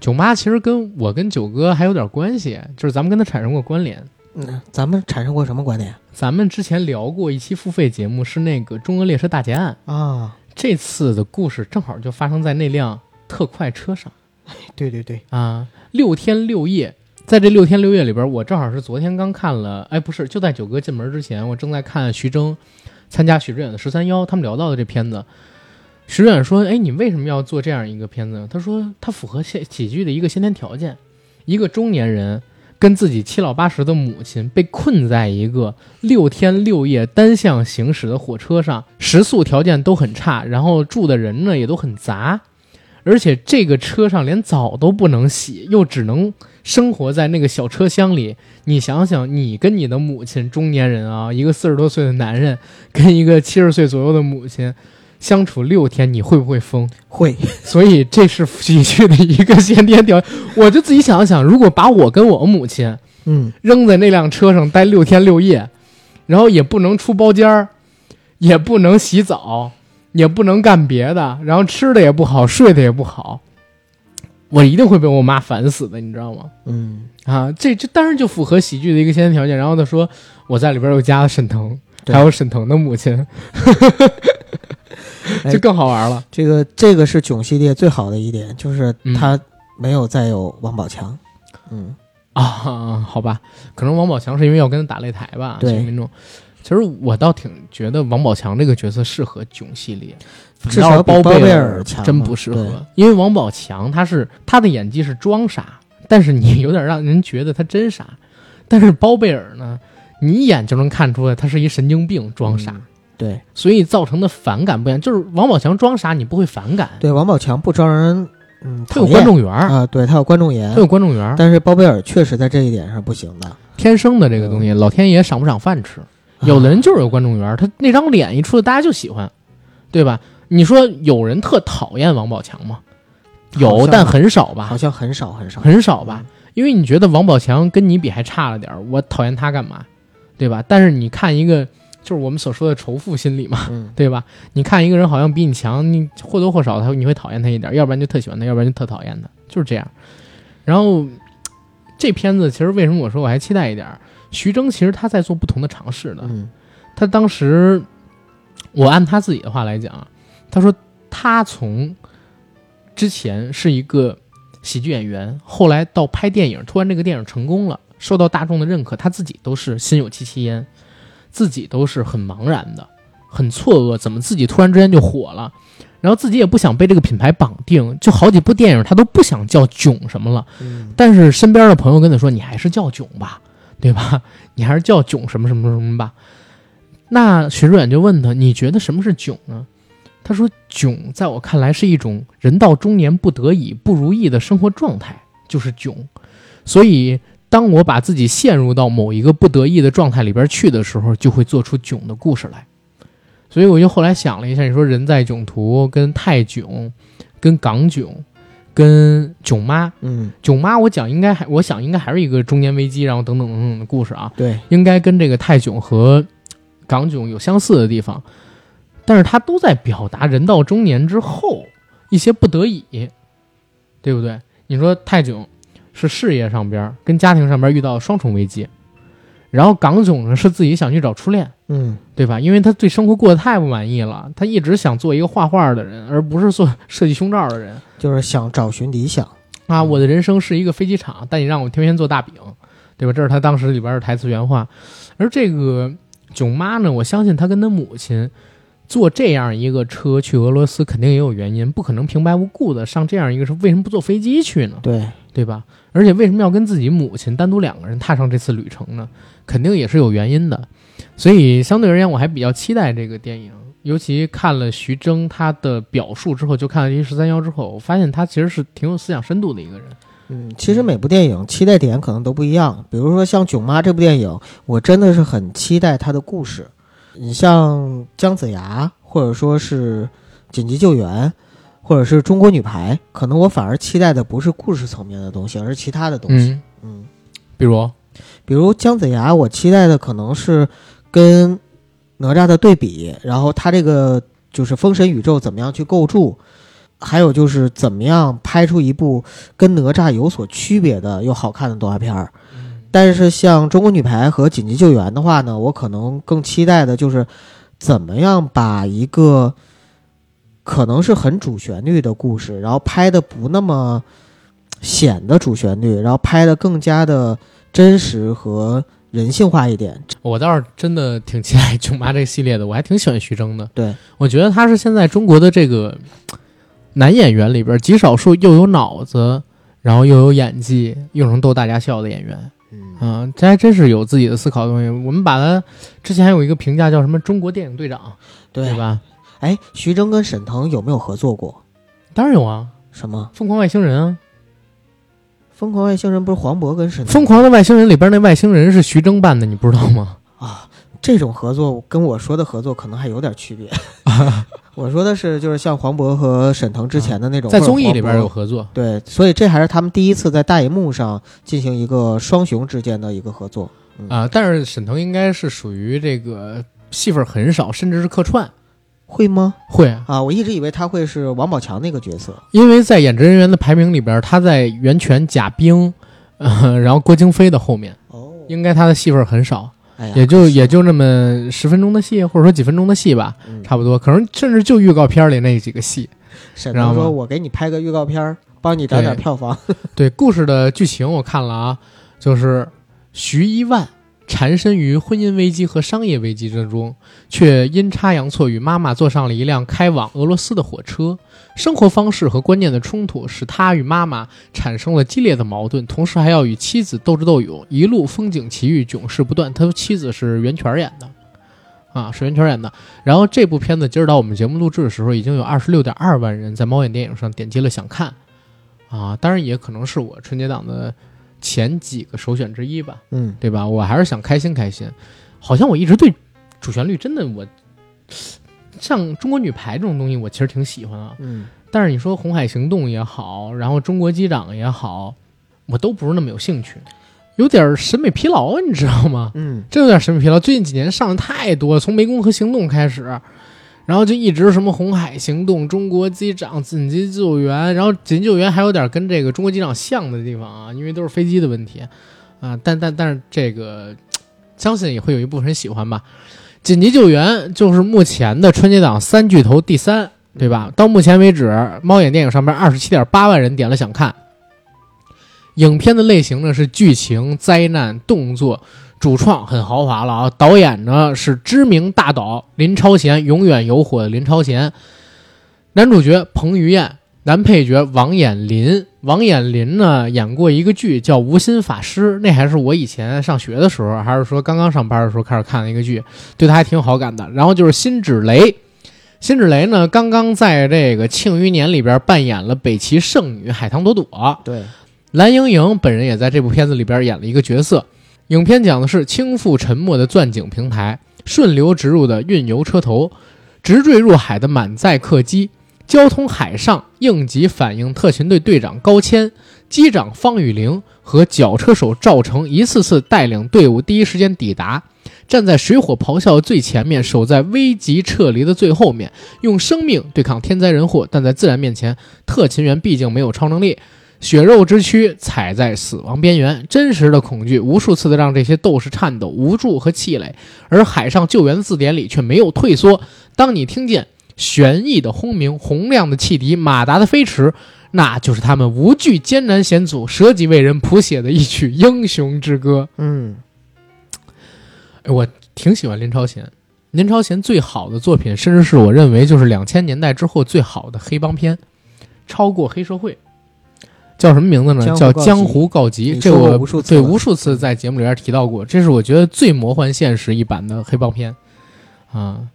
Speaker 1: 囧妈其实跟我跟九哥还有点关系，就是咱们跟他产生过关联。
Speaker 2: 嗯，咱们产生过什么观点
Speaker 1: 咱们之前聊过一期付费节目，是那个《中俄列车大劫案》，
Speaker 2: 啊？
Speaker 1: 这次的故事正好就发生在那辆特快车上。[LAUGHS]
Speaker 2: 对对对，
Speaker 1: 啊，六天六夜，在这六天六夜里边，我正好是昨天刚看了，哎，不是，就在九哥进门之前，我正在看徐峥参加许志远的十三幺，他们聊到的这片子。徐志远说：“哎，你为什么要做这样一个片子呢？”他说：“它符合现喜剧的一个先天条件，一个中年人跟自己七老八十的母亲被困在一个六天六夜单向行驶的火车上，食宿条件都很差，然后住的人呢也都很杂，而且这个车上连澡都不能洗，又只能生活在那个小车厢里。你想想，你跟你的母亲，中年人啊，一个四十多岁的男人跟一个七十岁左右的母亲相处六天，你会不会疯？
Speaker 2: 会，
Speaker 1: 所以这是喜剧的一个先天条件。[LAUGHS] 我就自己想了想，如果把我跟我母亲
Speaker 2: 嗯，
Speaker 1: 扔在那辆车上待六天六夜，然后也不能出包间儿，也不能洗澡，也不能干别的，然后吃的也不好，睡的也不好，我一定会被我妈烦死的，你知道吗？
Speaker 2: 嗯，
Speaker 1: 啊，这这当然就符合喜剧的一个先天条件。然后他说我在里边又加了沈腾，还有沈腾的母亲，
Speaker 2: 哎 [LAUGHS]
Speaker 1: 就更好玩了。
Speaker 2: 这个这个是囧系列最好的一点，就是
Speaker 1: 嗯。
Speaker 2: 他没有再有王宝强，嗯，
Speaker 1: 啊，好吧，可能王宝强是因为要跟他打擂台吧，
Speaker 2: 对。
Speaker 1: 民众。其实我倒挺觉得王宝强这个角色适合囧系列，
Speaker 2: 至少
Speaker 1: 包
Speaker 2: 包贝
Speaker 1: 尔真不适合，因为王宝强他是他的演技是装傻，但是你有点让人觉得他真傻。但是包贝尔呢，你一眼就能看出来他是一神经病装傻，
Speaker 2: 嗯对
Speaker 1: 所以造成的反感不一样。就是王宝强装傻，你不会反感，
Speaker 2: 对，王宝强不招人嗯
Speaker 1: 他有观众缘儿，
Speaker 2: 啊，对他有观众缘
Speaker 1: 他，有观众缘儿，
Speaker 2: 但是包贝尔确实在这一点上不行的，
Speaker 1: 天生的这个东西，老天爷赏不赏饭吃。有的人就是有观众缘儿，他那张脸一出来，大家就喜欢，对吧？你说有人特讨厌王宝强吗？有，但很少吧
Speaker 2: 好，像很少很少，
Speaker 1: 很少吧。因为你觉得王宝强跟你比还差了点儿，我讨厌他干嘛？对吧？但是你看一个，就是我们所说的仇富心理嘛，
Speaker 2: 嗯，
Speaker 1: 对吧？你看一个人好像比你强，你或多或少他你会讨厌他一点儿，要不然就特喜欢他，要不然就特讨厌他，就是这样。然后这片子其实为什么我说我还期待一点儿？徐峥其实他在做不同的尝试的。
Speaker 2: 嗯
Speaker 1: 他当时，我按他自己的话来讲，他说他从之前是一个喜剧演员，后来到拍电影，突然这个电影成功了，受到大众的认可，他自己都是心有戚戚焉，自己都是很茫然的，很错愕，怎么自己突然之间就火了？然后自己也不想被这个品牌绑定，就好几部电影他都不想叫囧什么了。
Speaker 2: 嗯
Speaker 1: 但是身边的朋友跟他说：“你还是叫囧吧，[LAUGHS] 对吧？你还是叫囧什么什么什么吧。”那徐志远就问他：“你觉得什么是囧呢？”他说：“囧在我看来是一种人到中年不得已、不如意的生活状态，就是囧。所以，当我把自己陷入到某一个不得已的状态里边去的时候，就会做出囧的故事来。所以，我就后来想了一下，你说人在囧途、跟泰囧、跟港囧、跟囧妈，
Speaker 2: 嗯，
Speaker 1: 囧妈，我讲应该还，我想应该还是一个中年危机，然后等等等等的故事啊，
Speaker 2: 对，
Speaker 1: 应该跟这个泰囧和港囧有相似的地方，但是它都在表达人到中年之后一些不得已，对不对？你说泰囧是事业上边跟家庭上边遇到双重危机，然后港囧呢是自己想去找初恋，
Speaker 2: 嗯
Speaker 1: 对吧？因为他对生活过得太不满意了，他一直想做一个画画的人，而不是做设计胸罩的人。
Speaker 2: 就是想找寻理想，
Speaker 1: 啊，
Speaker 2: 嗯
Speaker 1: 我的人生是一个飞机场，但你让我天天做大饼，对吧？这是他当时里边的台词原话。而这个囧妈呢，我相信她跟她母亲坐这样一个车去俄罗斯肯定也有原因，不可能平白无故的上这样一个车，为什么不坐飞机去呢？
Speaker 2: 对，
Speaker 1: 对吧？而且为什么要跟自己母亲单独两个人踏上这次旅程呢？肯定也是有原因的。所以相对而言，我还比较期待这个电影。尤其看了徐峥他的表述之后，就看了这十三幺之后，我发现他其实是挺有思想深度的一个人。
Speaker 2: 嗯，其实每部电影期待点可能都不一样。比如说像《囧妈》这部电影，我真的是很期待它的故事。你像姜子牙，或者说是《紧急救援》，或者是中国女排，可能我反而期待的不是故事层面的东西，而是其他的东西。
Speaker 1: 嗯，
Speaker 2: 嗯，
Speaker 1: 比如
Speaker 2: 比如姜子牙，我期待的可能是跟哪吒的对比，然后他这个就是封神宇宙怎么样去构筑，还有就是怎么样拍出一部跟哪吒有所区别的又好看的动画片儿。但是像中国女排和紧急救援的话呢，我可能更期待的就是怎么样把一个可能是很主旋律的故事，然后拍的不那么显得主旋律，然后拍的更加的真实和人性化一点。
Speaker 1: 我倒是真的挺期待《囧妈》这个系列的，我还挺喜欢徐峥的。
Speaker 2: 对，
Speaker 1: 我觉得他是现在中国的这个男演员里边极少数又有脑子，然后又有演技，又能逗大家笑的演员。
Speaker 2: 嗯，
Speaker 1: 嗯，这还真是有自己的思考的东西。我们把他之前还有一个评价叫什么“中国电影队长”，
Speaker 2: 对
Speaker 1: 对？吧？
Speaker 2: 哎，徐峥跟沈腾有没有合作过？
Speaker 1: 当然有啊，
Speaker 2: 什么《
Speaker 1: 疯狂外星人》啊，《
Speaker 2: 疯狂外星人》不是黄渤跟沈《腾
Speaker 1: 疯狂的外星人》里边那外星人是徐峥扮的，你不知道吗？
Speaker 2: 啊？这种合作跟我说的合作可能还有点区别。[LAUGHS] 我说的是，就是像黄渤和沈腾之前的那种，
Speaker 1: 在综艺里边有合作。
Speaker 2: 对，所以这还是他们第一次在大荧幕上进行一个双雄之间的一个合作。
Speaker 1: 啊、但是沈腾应该是属于这个戏份很少，甚至是客串。
Speaker 2: 会吗？
Speaker 1: 会，
Speaker 2: 啊，我一直以为他会是王宝强那个角色。
Speaker 1: 因为在演职人员的排名里边，他在袁泉、贾冰，呃，然后郭京飞的后面，
Speaker 2: 哦，
Speaker 1: 应该他的戏份很少，
Speaker 2: 哎，
Speaker 1: 也就也就那么十分钟的戏，或者说几分钟的戏吧，
Speaker 2: 嗯
Speaker 1: 差不多，可能甚至就预告片里那几个戏。
Speaker 2: 沈
Speaker 1: 知道吗
Speaker 2: 腾说：“我给你拍个预告片，帮你涨点票房。[LAUGHS]
Speaker 1: 对故事的剧情我看了啊，就是徐一万缠身于婚姻危机和商业危机之中，却阴差阳错与妈妈坐上了一辆开往俄罗斯的火车。生活方式和观念的冲突使他与妈妈产生了激烈的矛盾，同时还要与妻子斗智斗勇，一路风景奇遇，囧事不断。他妻子是袁泉演的。啊，是袁泉演的。然后这部片子今儿到我们节目录制的时候，已经有二十六点二万人在猫眼电影上点击了想看，啊，当然也可能是我春节档的前几个首选之一吧，”
Speaker 2: 嗯，
Speaker 1: 对吧？我还是想开心开心。好像我一直对主旋律真的我，[SNIFFS] 像中国女排这种东西，我其实挺喜欢啊。
Speaker 2: 嗯，
Speaker 1: 但是你说《红海行动》也好，然后《中国机长》也好，我都不是那么有兴趣，有点审美疲劳，你知道吗？
Speaker 2: 嗯，
Speaker 1: 真有点审美疲劳。最近几年上的太多了，从《湄公河行动》开始，然后就一直什么《红海行动》《中国机长》《紧急救援》，然后《紧急救援》还有点跟这个《中国机长》像的地方啊，因为都是飞机的问题啊。但但但是这个，相信也会有一部分人喜欢吧。《紧急救援》就是目前的春节档三巨头第三，对吧？到目前为止，猫眼电影上面二十七点八万人点了想看。影片的类型呢是剧情、灾难、动作，主创很豪华了啊，导演呢是知名大导林超贤，永远有火的林超贤，男主角彭于晏，男配角王彦霖。王彦霖呢演过一个剧叫《无心法师》，那还是我以前上学的时候，还是说刚刚上班的时候开始看的一个剧，对他还挺有好感的。然后就是辛芷蕾，辛芷蕾呢刚刚在这个《庆余年》里边扮演了北齐圣女海棠朵朵，
Speaker 2: 对，
Speaker 1: 蓝盈莹本人也在这部片子里边演了一个角色。影片讲的是倾覆沉没的钻井平台，顺流直入的运油车头，直坠入海的满载客机，交通海上应急反应特勤队队长高谦、机长方雨玲和绞车手赵成一次次带领队伍第一时间抵达，站在水火咆哮的最前面，守在危急撤离的最后面，用生命对抗天灾人祸。但在自然面前，特勤员毕竟没有超能力。血肉之躯踩在死亡边缘，真实的恐惧无数次的让这些斗士颤抖、无助和气馁，而海上救援字典里却没有退缩。当你听见旋翼的轰鸣、洪亮的汽笛、马达的飞驰，那就是他们无惧艰难险阻、舍己为人谱写的一曲英雄之歌。
Speaker 2: 嗯，
Speaker 1: 哎，我挺喜欢林超贤，林超贤最好的作品，甚至是我认为就是两千年代之后最好的黑帮片，超过黑社会。叫什么名字呢？叫《江湖告急》。这我对无数次在节目里边提到过。这是我觉得最魔幻现实一版的黑帮片啊，《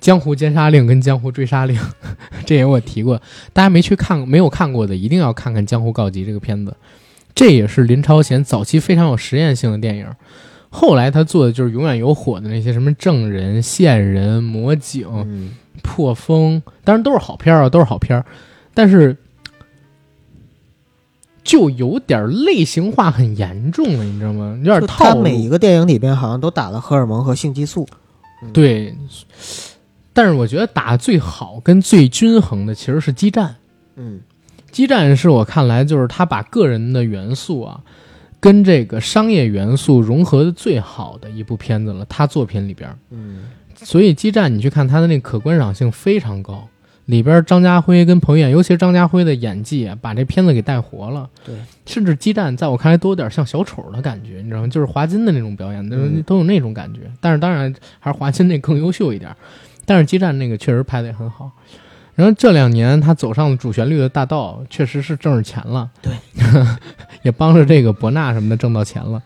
Speaker 1: 江湖奸杀令》跟《江湖追杀令》，[LAUGHS] 这也我提过。大家没去看没有看过的，一定要看看《江湖告急》这个片子。这也是林超贤早期非常有实验性的电影。后来他做的就是永远有火的那些什么证人、线人、魔警、破风，当然都是好片啊，都是好片但是。就有点类型化很严重了，你知道吗？有点套
Speaker 2: 他每一个电影里边好像都打了荷尔蒙和性激素。
Speaker 1: 对，但是我觉得打最好跟最均衡的其实是激战。
Speaker 2: 嗯，
Speaker 1: 激战是我看来就是他把个人的元素啊跟这个商业元素融合的最好的一部片子了。他作品里边，
Speaker 2: 嗯，
Speaker 1: 所以激战你去看他的那可观赏性非常高。里边张家辉跟彭于晏，尤其是张家辉的演技，把这片子给带活了。
Speaker 2: 对，
Speaker 1: 甚至激战在我看来都有点像小丑的感觉，你知道吗？就是华金的那种表演，都都有那种感觉。但是当然还是华金那更优秀一点。但是激战那个确实拍的也很好。然后这两年他走上了主旋律的大道，确实是挣着钱了。
Speaker 2: 对，[LAUGHS]
Speaker 1: 也帮着这个博纳什么的挣到钱了。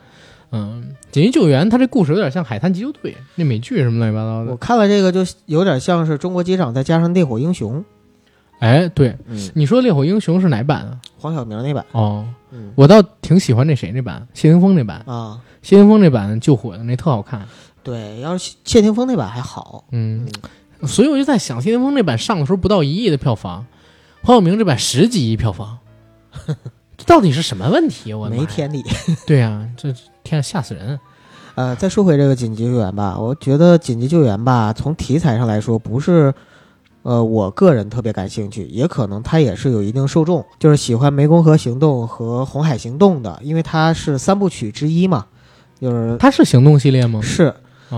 Speaker 1: 嗯，紧急救援，它这故事有点像《海滩急救队》那美剧什么乱七八糟的。
Speaker 2: 我看了这个，就有点像是《中国机长》再加上《烈火英雄》。
Speaker 1: 哎，对，你说《烈火英雄》是哪版啊？
Speaker 2: 黄晓明那版。
Speaker 1: 哦，我倒挺喜欢那谁那版，谢霆锋那版
Speaker 2: 啊。
Speaker 1: 谢霆锋那版救火的那特好看。
Speaker 2: 对，要是谢霆锋那版还好。
Speaker 1: 嗯，所以我就在想，谢霆锋那版上的时候不到一亿的票房，黄晓明这版十几亿票房。[LAUGHS] 这到底是什么问题？我
Speaker 2: 没天理。
Speaker 1: 对呀，这天吓死人。
Speaker 2: 呃，再说回这个紧急救援吧，我觉得紧急救援吧，从题材上来说，不是呃我个人特别感兴趣，也可能它也是有一定受众，就是喜欢《湄公河行动》和《红海行动》的，因为它是三部曲之一嘛。就是
Speaker 1: 它是行动系列吗？
Speaker 2: 是，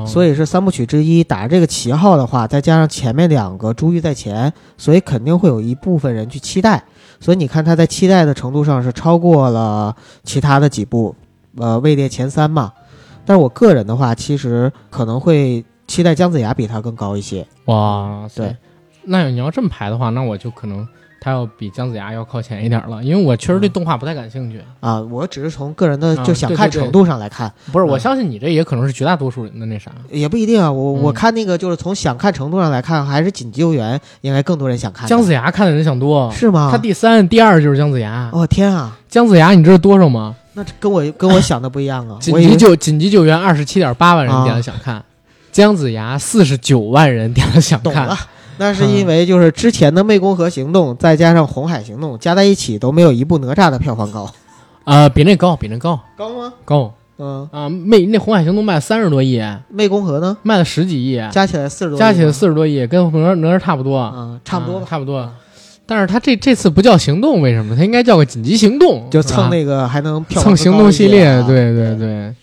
Speaker 2: 所以是三部曲之一。打着这个旗号的话，再加上前面两个珠玉在前，所以肯定会有一部分人去期待。所以你看，他在期待的程度上是超过了其他的几部，呃，位列前三嘛。但是我个人的话，其实可能会期待姜子牙比他更高一些。
Speaker 1: 哇，
Speaker 2: 对，
Speaker 1: 那你要这么排的话，那我就可能。他要比姜子牙要靠前一点了，因为我确实对动画不太感兴趣
Speaker 2: 啊。我只是从个人的就想看程度上来看，
Speaker 1: 不是我相信你这也可能是绝大多数人的那啥，
Speaker 2: 也不一定啊。我我看那个就是从想看程度上来看，还是紧急救援应该更多人想看。
Speaker 1: 姜子牙看的人想多
Speaker 2: 是吗？
Speaker 1: 他第三、第二就是姜子牙。
Speaker 2: 哦天啊，
Speaker 1: 姜子牙你知道多少吗？
Speaker 2: 那跟我跟我想的不一样啊。
Speaker 1: 紧急救紧急救援二十七点八万人点了想看，姜子牙四十九万人点了想看。
Speaker 2: 那是因为就是之前的《湄公河行动》再加上《红海行动》加在一起都没有一部哪吒的票房高，
Speaker 1: 啊，比那高，比那高，
Speaker 2: 高吗？
Speaker 1: 高，
Speaker 2: 嗯
Speaker 1: 啊，湄那《红海行动》卖三十多亿，
Speaker 2: 湄公河呢？
Speaker 1: 卖了十几亿，
Speaker 2: 加起来四十多，
Speaker 1: 加起来四十多亿，跟哪哪吒差不多，
Speaker 2: 啊，差不多吧，
Speaker 1: 差不多。但是他这这次不叫行动，为什么？他应该叫个紧急行动，
Speaker 2: 就蹭那个还能
Speaker 1: 蹭行动系列，对
Speaker 2: 对
Speaker 1: 对，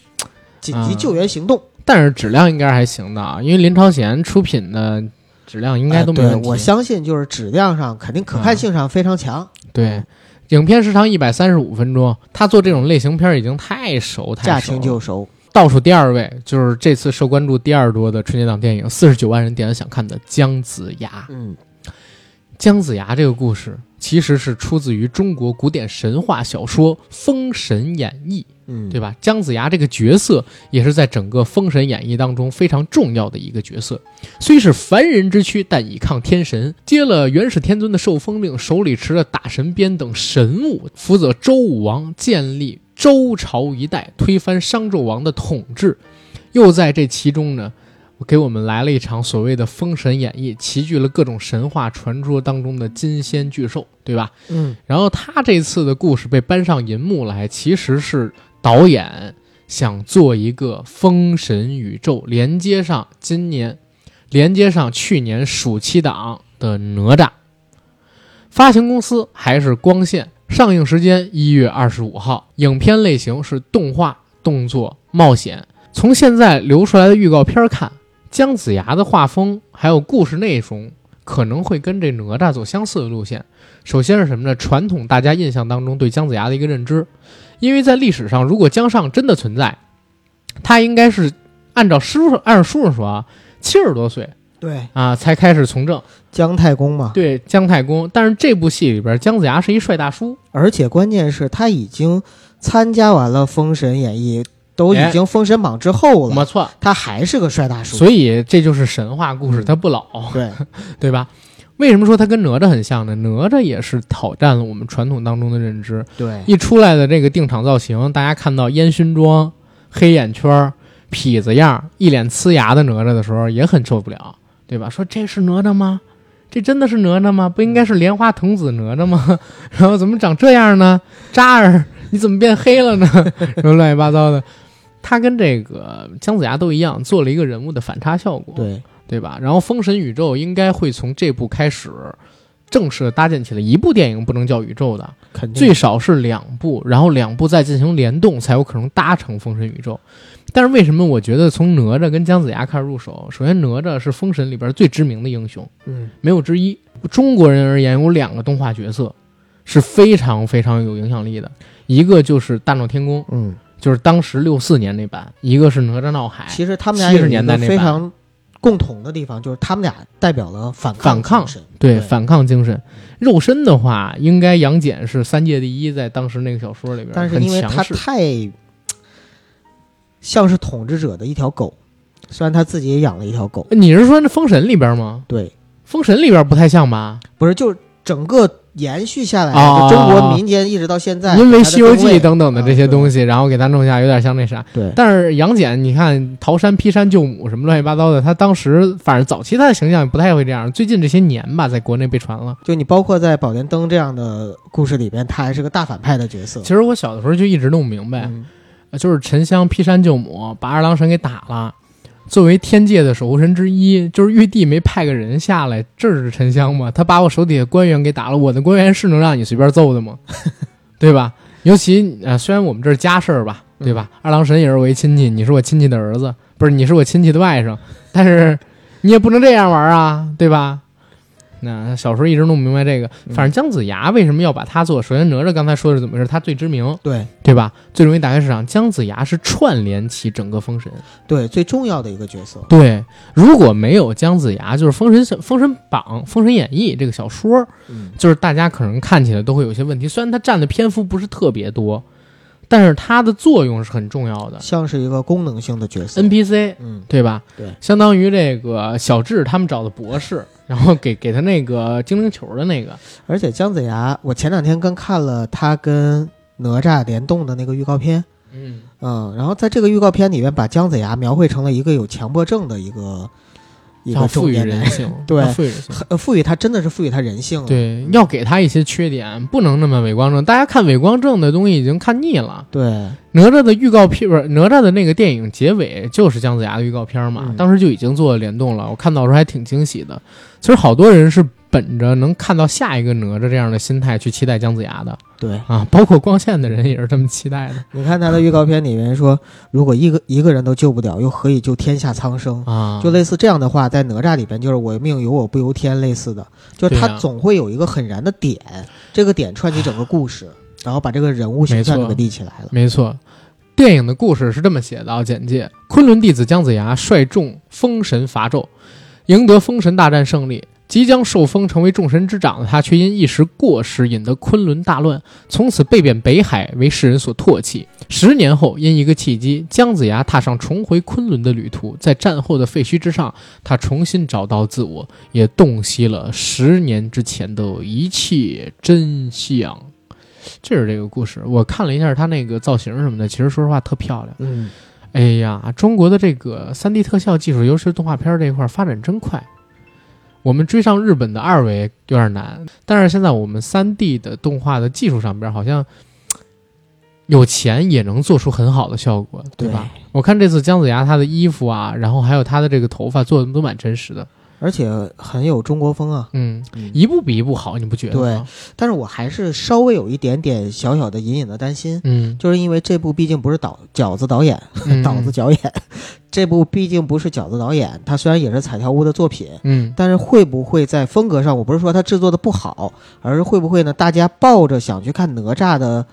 Speaker 2: 紧急救援行动。
Speaker 1: 但是质量应该还行的啊，因为林超贤出品的。质量应该都没问
Speaker 2: 题，我相信就是质量上肯定可看性上非常强。
Speaker 1: 对，影片时长一百三十五分钟，他做这种类型片已经太熟，太
Speaker 2: 驾轻就熟。
Speaker 1: 倒数第二位就是这次受关注第二多的春节档电影，四十九万人点了想看的《姜子牙》。
Speaker 2: 嗯，
Speaker 1: 姜子牙这个故事其实是出自于中国古典神话小说《封神演义》。
Speaker 2: 嗯，
Speaker 1: 对吧？姜子牙这个角色也是在整个《封神演义》当中非常重要的一个角色。虽是凡人之躯，但倚抗天神，接了元始天尊的受封令，手里持着打神鞭等神物，辅佐周武王建立周朝一代，推翻商纣王的统治。又在这其中呢。给我们来了一场所谓的《封神演义》，齐聚了各种神话传说当中的金仙巨兽，对吧？
Speaker 2: 嗯。
Speaker 1: 然后他这次的故事被搬上银幕来，其实是导演想做一个封神宇宙，连接上今年，连接上去年暑期档的哪吒。发行公司还是光线，上映时间一月二十五号，影片类型是动画、动作、冒险。从现在流出来的预告片看。姜子牙的画风还有故事内容可能会跟这哪吒走相似的路线。首先是什么呢？传统大家印象当中对姜子牙的一个认知，因为在历史上，如果姜尚真的存在，他应该是按照书上按照书上说啊，七十多岁
Speaker 2: 对，
Speaker 1: 啊才开始从政。
Speaker 2: 姜太公嘛，
Speaker 1: 对，姜太公。但是这部戏里边，姜子牙是一帅大叔，
Speaker 2: 而且关键是他已经参加完了《封神演义》，都已经封神榜之后了，
Speaker 1: 没错。
Speaker 2: 他还是个帅大叔，
Speaker 1: 所以这就是神话故事，他不老，
Speaker 2: 对 [LAUGHS]
Speaker 1: 对吧？为什么说他跟哪吒很像呢？哪吒也是挑战了我们传统当中的认知。
Speaker 2: 对，
Speaker 1: 一出来的这个定场造型，大家看到烟熏妆、黑眼圈、痞子样、一脸呲牙的哪吒的时候，也很受不了，对吧？说这是哪吒吗？这真的是哪吒吗？不应该是莲花童子哪吒吗？[LAUGHS] 然后怎么长这样呢？渣儿，你怎么变黑了呢？[LAUGHS] 什么乱七八糟的。他跟这个姜子牙都一样，做了一个人物的反差效果，
Speaker 2: 对
Speaker 1: 对吧？然后封神宇宙应该会从这部开始正式的搭建起来，一部电影不能叫宇宙的，
Speaker 2: 肯定
Speaker 1: 最少是两部，然后两部再进行联动，才有可能搭成封神宇宙。但是为什么我觉得从哪吒跟姜子牙开始入手？首先，哪吒是封神里边最知名的英雄，
Speaker 2: 嗯，
Speaker 1: 没有之一。中国人而言，有两个动画角色是非常非常有影响力的，一个就是大闹天宫，
Speaker 2: 嗯，
Speaker 1: 就是当时六四年那版；一个是哪吒闹海。
Speaker 2: 其实他们俩
Speaker 1: 70
Speaker 2: 有一个
Speaker 1: 年代
Speaker 2: 非常共同的地方，就是他们俩代表了反
Speaker 1: 反抗
Speaker 2: 对
Speaker 1: 对反抗精神，肉身的话，应该杨戬是三界第一，在当时那个小说里边，
Speaker 2: 但是因为他太像是统治者的一条狗，虽然他自己也养了一条狗，
Speaker 1: 你是说那封神里边吗？
Speaker 2: 对，
Speaker 1: 封神里边不太像吧？
Speaker 2: 不是，就是整个延续下来中国民间一直到现在，
Speaker 1: 因为《西游记》等等的这些东
Speaker 2: 西，
Speaker 1: 西，然后给它弄下，有点像那啥。
Speaker 2: 对
Speaker 1: 但是杨戬，你看桃山劈山救母什么乱七八糟的，他当时反正早期他的形象也不太会这样，最近这些年吧，在国内被传了。
Speaker 2: 就你包括在《宝莲灯》这样的故事里边，他还是个大反派的角色
Speaker 1: 其。实我小的时候就一直弄不明白，
Speaker 2: 嗯
Speaker 1: 就是沉香劈山救母，把二郎神给打了。作为天界的守护神之一，就是玉帝没派个人下来这是沉香吗？他把我手底下官员给打了，我的官员是能让你随便揍的吗？[LAUGHS] 对吧？尤其呃，虽然我们这是家事儿吧，对吧？二郎神也是我一亲戚，你是我亲戚的儿子，不是你是我亲戚的外甥，但是你也不能这样玩啊，对吧？那小时候一直弄不明白这个，反正姜子牙为什么要把他做？首先哪吒刚才说的是怎么回事？他最知名，
Speaker 2: 对
Speaker 1: 对吧？最容易打开市场。姜子牙是串联起整个封神。
Speaker 2: 对，最重要的一个角色。
Speaker 1: 对，如果没有姜子牙，就是《封神》《封神榜》《封神演义》这个小说，
Speaker 2: 嗯，
Speaker 1: 就是大家可能看起来都会有些问题。虽然他占的篇幅不是特别多，但是它的作用是很重要的。
Speaker 2: 像是一个功能性的角色。
Speaker 1: NPC
Speaker 2: 嗯，
Speaker 1: 对吧？
Speaker 2: 对
Speaker 1: 相当于这个小智他们找的博士，[LAUGHS] 然后给给他那个精灵球的那个，
Speaker 2: 而且姜子牙，我前两天刚看了他跟哪吒联动的那个预告片，
Speaker 1: 嗯，
Speaker 2: 嗯，然后在这个预告片里面，把姜子牙描绘成了一个有强迫症的一个一个
Speaker 1: 要赋予
Speaker 2: 人，
Speaker 1: 性，[LAUGHS]
Speaker 2: 对
Speaker 1: 要赋予人性。
Speaker 2: 很赋予他真的是赋予他人性了。
Speaker 1: 对，要给他一些缺点，不能那么伪光正。大家看伪光正的东西已经看腻了。
Speaker 2: 对
Speaker 1: 哪吒的预告片不是哪吒的那个电影结尾就是姜子牙的预告片嘛，
Speaker 2: 嗯
Speaker 1: 当时就已经做了联动了。我看到时候还挺惊喜的。其实好多人是本着能看到下一个哪吒这样的心态去期待姜子牙的
Speaker 2: 对，
Speaker 1: 啊，包括光线的人也是这么期待的
Speaker 2: 你看他的预告片里面说，如果一个一个人都救不了，又何以救天下苍生？
Speaker 1: 啊。
Speaker 2: 就类似这样的话，在哪吒里边就是“我命由我不由天”类似的，就是他总会有一个很燃的点，这个点串起整个故事，[SIGHS] 然后把这个人物形象给立起来了。
Speaker 1: 没错，电影的故事是这么写的啊，简介：昆仑弟子姜子牙率众封神伐纣，赢得封神大战胜利。即将受封成为众神之长的他，却因一时过失引得昆仑大乱，从此被贬北海，为世人所唾弃。十年后，因一个契机，姜子牙踏上重回昆仑的旅途。在战后的废墟之上，他重新找到自我，也洞悉了十年之前的一切真相。这是这个故事，我看了一下他那个造型什么的，其实说实话特漂亮。
Speaker 2: 嗯，
Speaker 1: 哎呀，中国的这个三 D 特效技术，尤其是动画片这一块儿发展真快。我们追上日本的二维有点难，但是现在我们三 D 的动画的技术上边好像有钱也能做出很好的效果，对吧？我看这次姜子牙他的衣服啊，然后还有他的这个头发做的都蛮真实的，
Speaker 2: 而且很有中国风啊。
Speaker 1: 嗯，
Speaker 2: 嗯
Speaker 1: 一部比一部好，你不觉得吗？
Speaker 2: 但是我还是稍微有一点点小小的隐隐的担心，
Speaker 1: 嗯，
Speaker 2: 就是因为这部毕竟不是导饺子导演，
Speaker 1: 嗯 [LAUGHS]
Speaker 2: 导子导演，这部毕竟不是饺子导演，他虽然也是彩条屋的作品，
Speaker 1: 嗯，
Speaker 2: 但是会不会在风格上，我不是说他制作的不好，而是会不会呢？大家抱着想去看哪吒的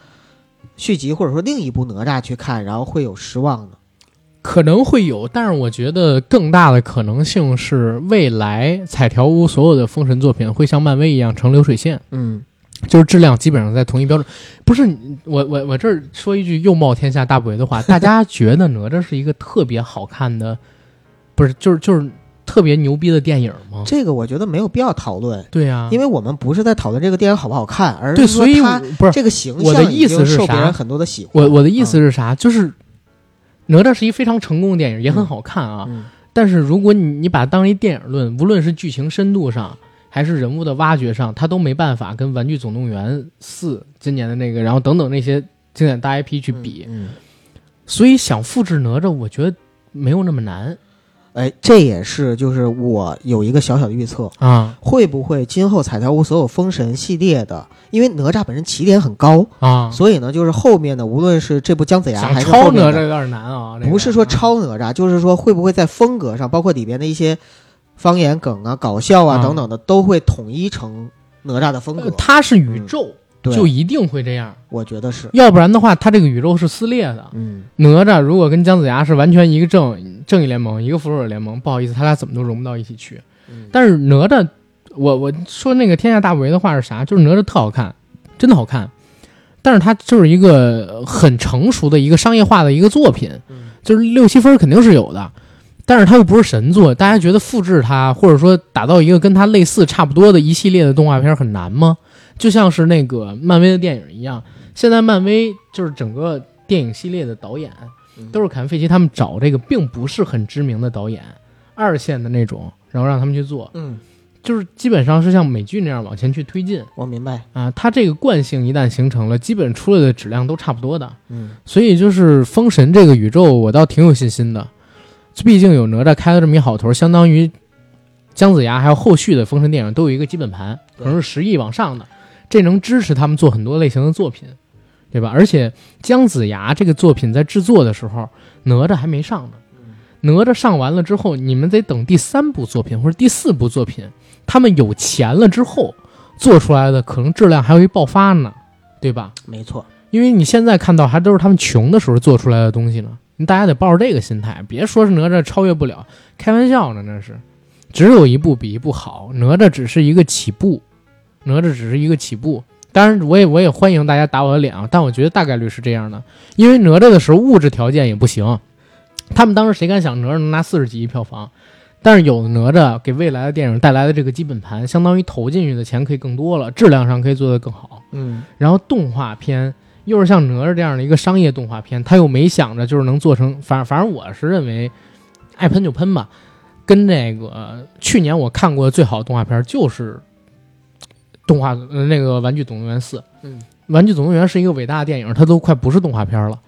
Speaker 2: 续集，或者说另一部哪吒去看，然后会有失望呢？
Speaker 1: 可能会有，但是我觉得更大的可能性是，未来彩条屋所有的封神作品会像漫威一样成流水线，
Speaker 2: 嗯，
Speaker 1: 就是质量基本上在同一标准。不是我我我这儿说一句又冒天下大不韪的话，[LAUGHS] 大家觉得哪吒是一个特别好看的，不是就是就是特别牛逼的电影吗？
Speaker 2: 这个我觉得没有必要讨论，
Speaker 1: 对呀、
Speaker 2: 因为我们不是在讨论这个电影好不好看，而
Speaker 1: 对，
Speaker 2: 是说
Speaker 1: 所以
Speaker 2: 它
Speaker 1: 我不是
Speaker 2: 这个形象我的
Speaker 1: 意思是啥
Speaker 2: 受别人很多的喜欢。
Speaker 1: 我我的意思是啥？就是哪吒是一非常成功的电影，也很好看啊。
Speaker 2: 嗯，
Speaker 1: 但是如果你你把它当一电影论，无论是剧情深度上，还是人物的挖掘上，它都没办法跟《玩具总动员四》今年的那个，然后等等那些经典大 IP 去比。
Speaker 2: 嗯，
Speaker 1: 所以想复制哪吒，我觉得没有那么难
Speaker 2: 哎，这也是就是我有一个小小的预测，
Speaker 1: 啊
Speaker 2: 会不会今后彩条屋所有封神系列的，因为哪吒本身起点很高，
Speaker 1: 啊！
Speaker 2: 所以呢，就是后面的无论是这部姜子牙还是
Speaker 1: 超哪
Speaker 2: 后面的，
Speaker 1: 吒有点难啊，
Speaker 2: 不是说超哪吒，就是说会不会在风格上，包括里边的一些方言梗啊、搞笑啊
Speaker 1: 啊
Speaker 2: 等等的，都会统一成哪吒的风格。
Speaker 1: 呃它是宇宙，
Speaker 2: 对，
Speaker 1: 就一定会这样，
Speaker 2: 我觉得是，
Speaker 1: 要不然的话，他这个宇宙是撕裂的。
Speaker 2: 嗯，
Speaker 1: 哪吒如果跟姜子牙是完全一个正正义联盟，一个复仇者联盟，不好意思，他俩怎么都融不到一起去。
Speaker 2: 嗯。
Speaker 1: 但是哪吒，我我说那个天下大不为的话是啥？就是哪吒特好看，真的好看，但是它就是一个很成熟的一个商业化的一个作品，
Speaker 2: 嗯。
Speaker 1: 就是六七分肯定是有的，但是它又不是神作，大家觉得复制它或者说打造一个跟它类似差不多的一系列的动画片很难吗？就像是那个漫威的电影一样，现在漫威就是整个电影系列的导演
Speaker 2: 嗯
Speaker 1: 都是凯文·费奇他们找这个并不是很知名的导演，二线的那种，然后让他们去做，
Speaker 2: 嗯，
Speaker 1: 就是基本上是像美剧那样往前去推进
Speaker 2: 我明白，
Speaker 1: 啊。它这个惯性一旦形成了，基本出来的质量都差不多的。
Speaker 2: 嗯
Speaker 1: 所以就是封神这个宇宙，我倒挺有信心的。毕竟有哪吒开了这么一好头，相当于姜子牙还有后续的封神电影都有一个基本盘，可能是十亿往上的，这能支持他们做很多类型的作品，对吧？而且姜子牙这个作品在制作的时候，哪吒还没上呢。哪吒上完了之后，你们得等第三部作品或者第四部作品，他们有钱了之后做出来的，可能质量还会爆发呢，对吧？
Speaker 2: 没错，
Speaker 1: 因为你现在看到还都是他们穷的时候做出来的东西呢，大家得抱着这个心态，别说是哪吒超越不了，开玩笑呢，那是，只有一部比一部好，哪吒只是一个起步，哪吒只是一个起步。当然，我也我也欢迎大家打我的脸啊，但我觉得大概率是这样的，因为哪吒的时候物质条件也不行，他们当时谁敢想哪吒能拿四十几亿票房？但是有了哪吒给未来的电影带来的这个基本盘，相当于投进去的钱可以更多了，质量上可以做得更好。
Speaker 2: 嗯
Speaker 1: 然后动画片又是像哪吒这样的一个商业动画片，他又没想着就是能做成，反正反正我是认为，爱喷就喷吧。跟那个呃去年我看过的最好的动画片就是动画呃那个《玩具总动员四》。
Speaker 2: 嗯，《
Speaker 1: 玩具总动员》是一个伟大的电影，它都快不是动画片了。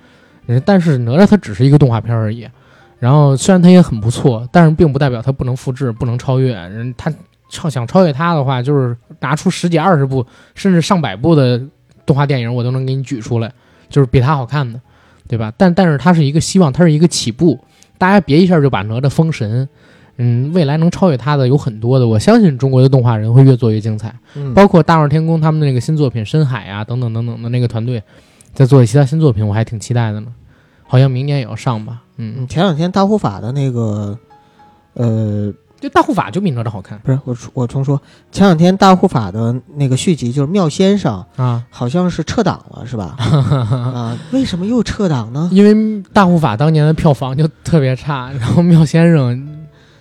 Speaker 1: 呃但是哪吒它只是一个动画片而已。然后虽然它也很不错，但是并不代表它不能复制、不能超越。人他超想超越它的话，就是拿出十几、二十部甚至上百部的动画电影，我都能给你举出来，就是比它好看的，对吧？但但是它是一个希望，它是一个起步，大家别一下就把哪吒封神。嗯，未来能超越他的有很多的，我相信中国的动画人会越做越精彩，
Speaker 2: 嗯，
Speaker 1: 包括大闹天宫他们的那个新作品《深海》啊，等等等等的那个团队在做的其他新作品，我还挺期待的呢。好像明年也要上吧，嗯
Speaker 2: 嗯，，前两天大护法的那个，呃，
Speaker 1: 就大护法就比哪吒好看
Speaker 2: 不是我我重说，前两天大护法的那个续集就是妙先生，
Speaker 1: 啊，
Speaker 2: 好像是撤档了，是吧？[LAUGHS] 啊，为什么又撤档呢？
Speaker 1: 因为大护法当年的票房就特别差，然后妙先生，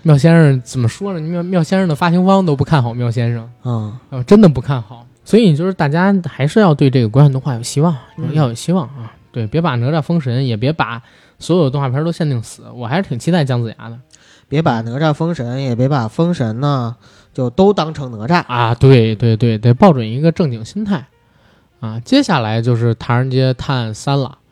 Speaker 1: 妙先生怎么说呢？妙妙先生的发行方都不看好妙先生，
Speaker 2: 啊，
Speaker 1: 啊，真的不看好。所以就是大家还是要对这个国产动画有希望，
Speaker 2: 嗯
Speaker 1: 要有希望啊！对，别把哪吒封神，也别把所有的动画片都限定死。我还是挺期待姜子牙的
Speaker 2: 别把哪吒封神，也别把封神呢就都当成哪吒。
Speaker 1: 啊！对对对，得抱准一个正经心态啊！接下来就是《唐人街探案三》了，《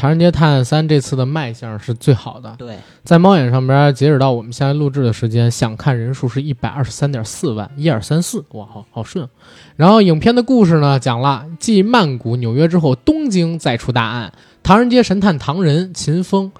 Speaker 1: 唐人街探案三》这次的卖相是最好的，
Speaker 2: 对，
Speaker 1: 在猫眼上边，截止到我们现在录制的时间，想看人数是一百二十三点四万，一二三四，哇，好好顺。然后影片的故事呢，讲了继曼谷、纽约之后，东京再出大案，唐人街神探唐人秦风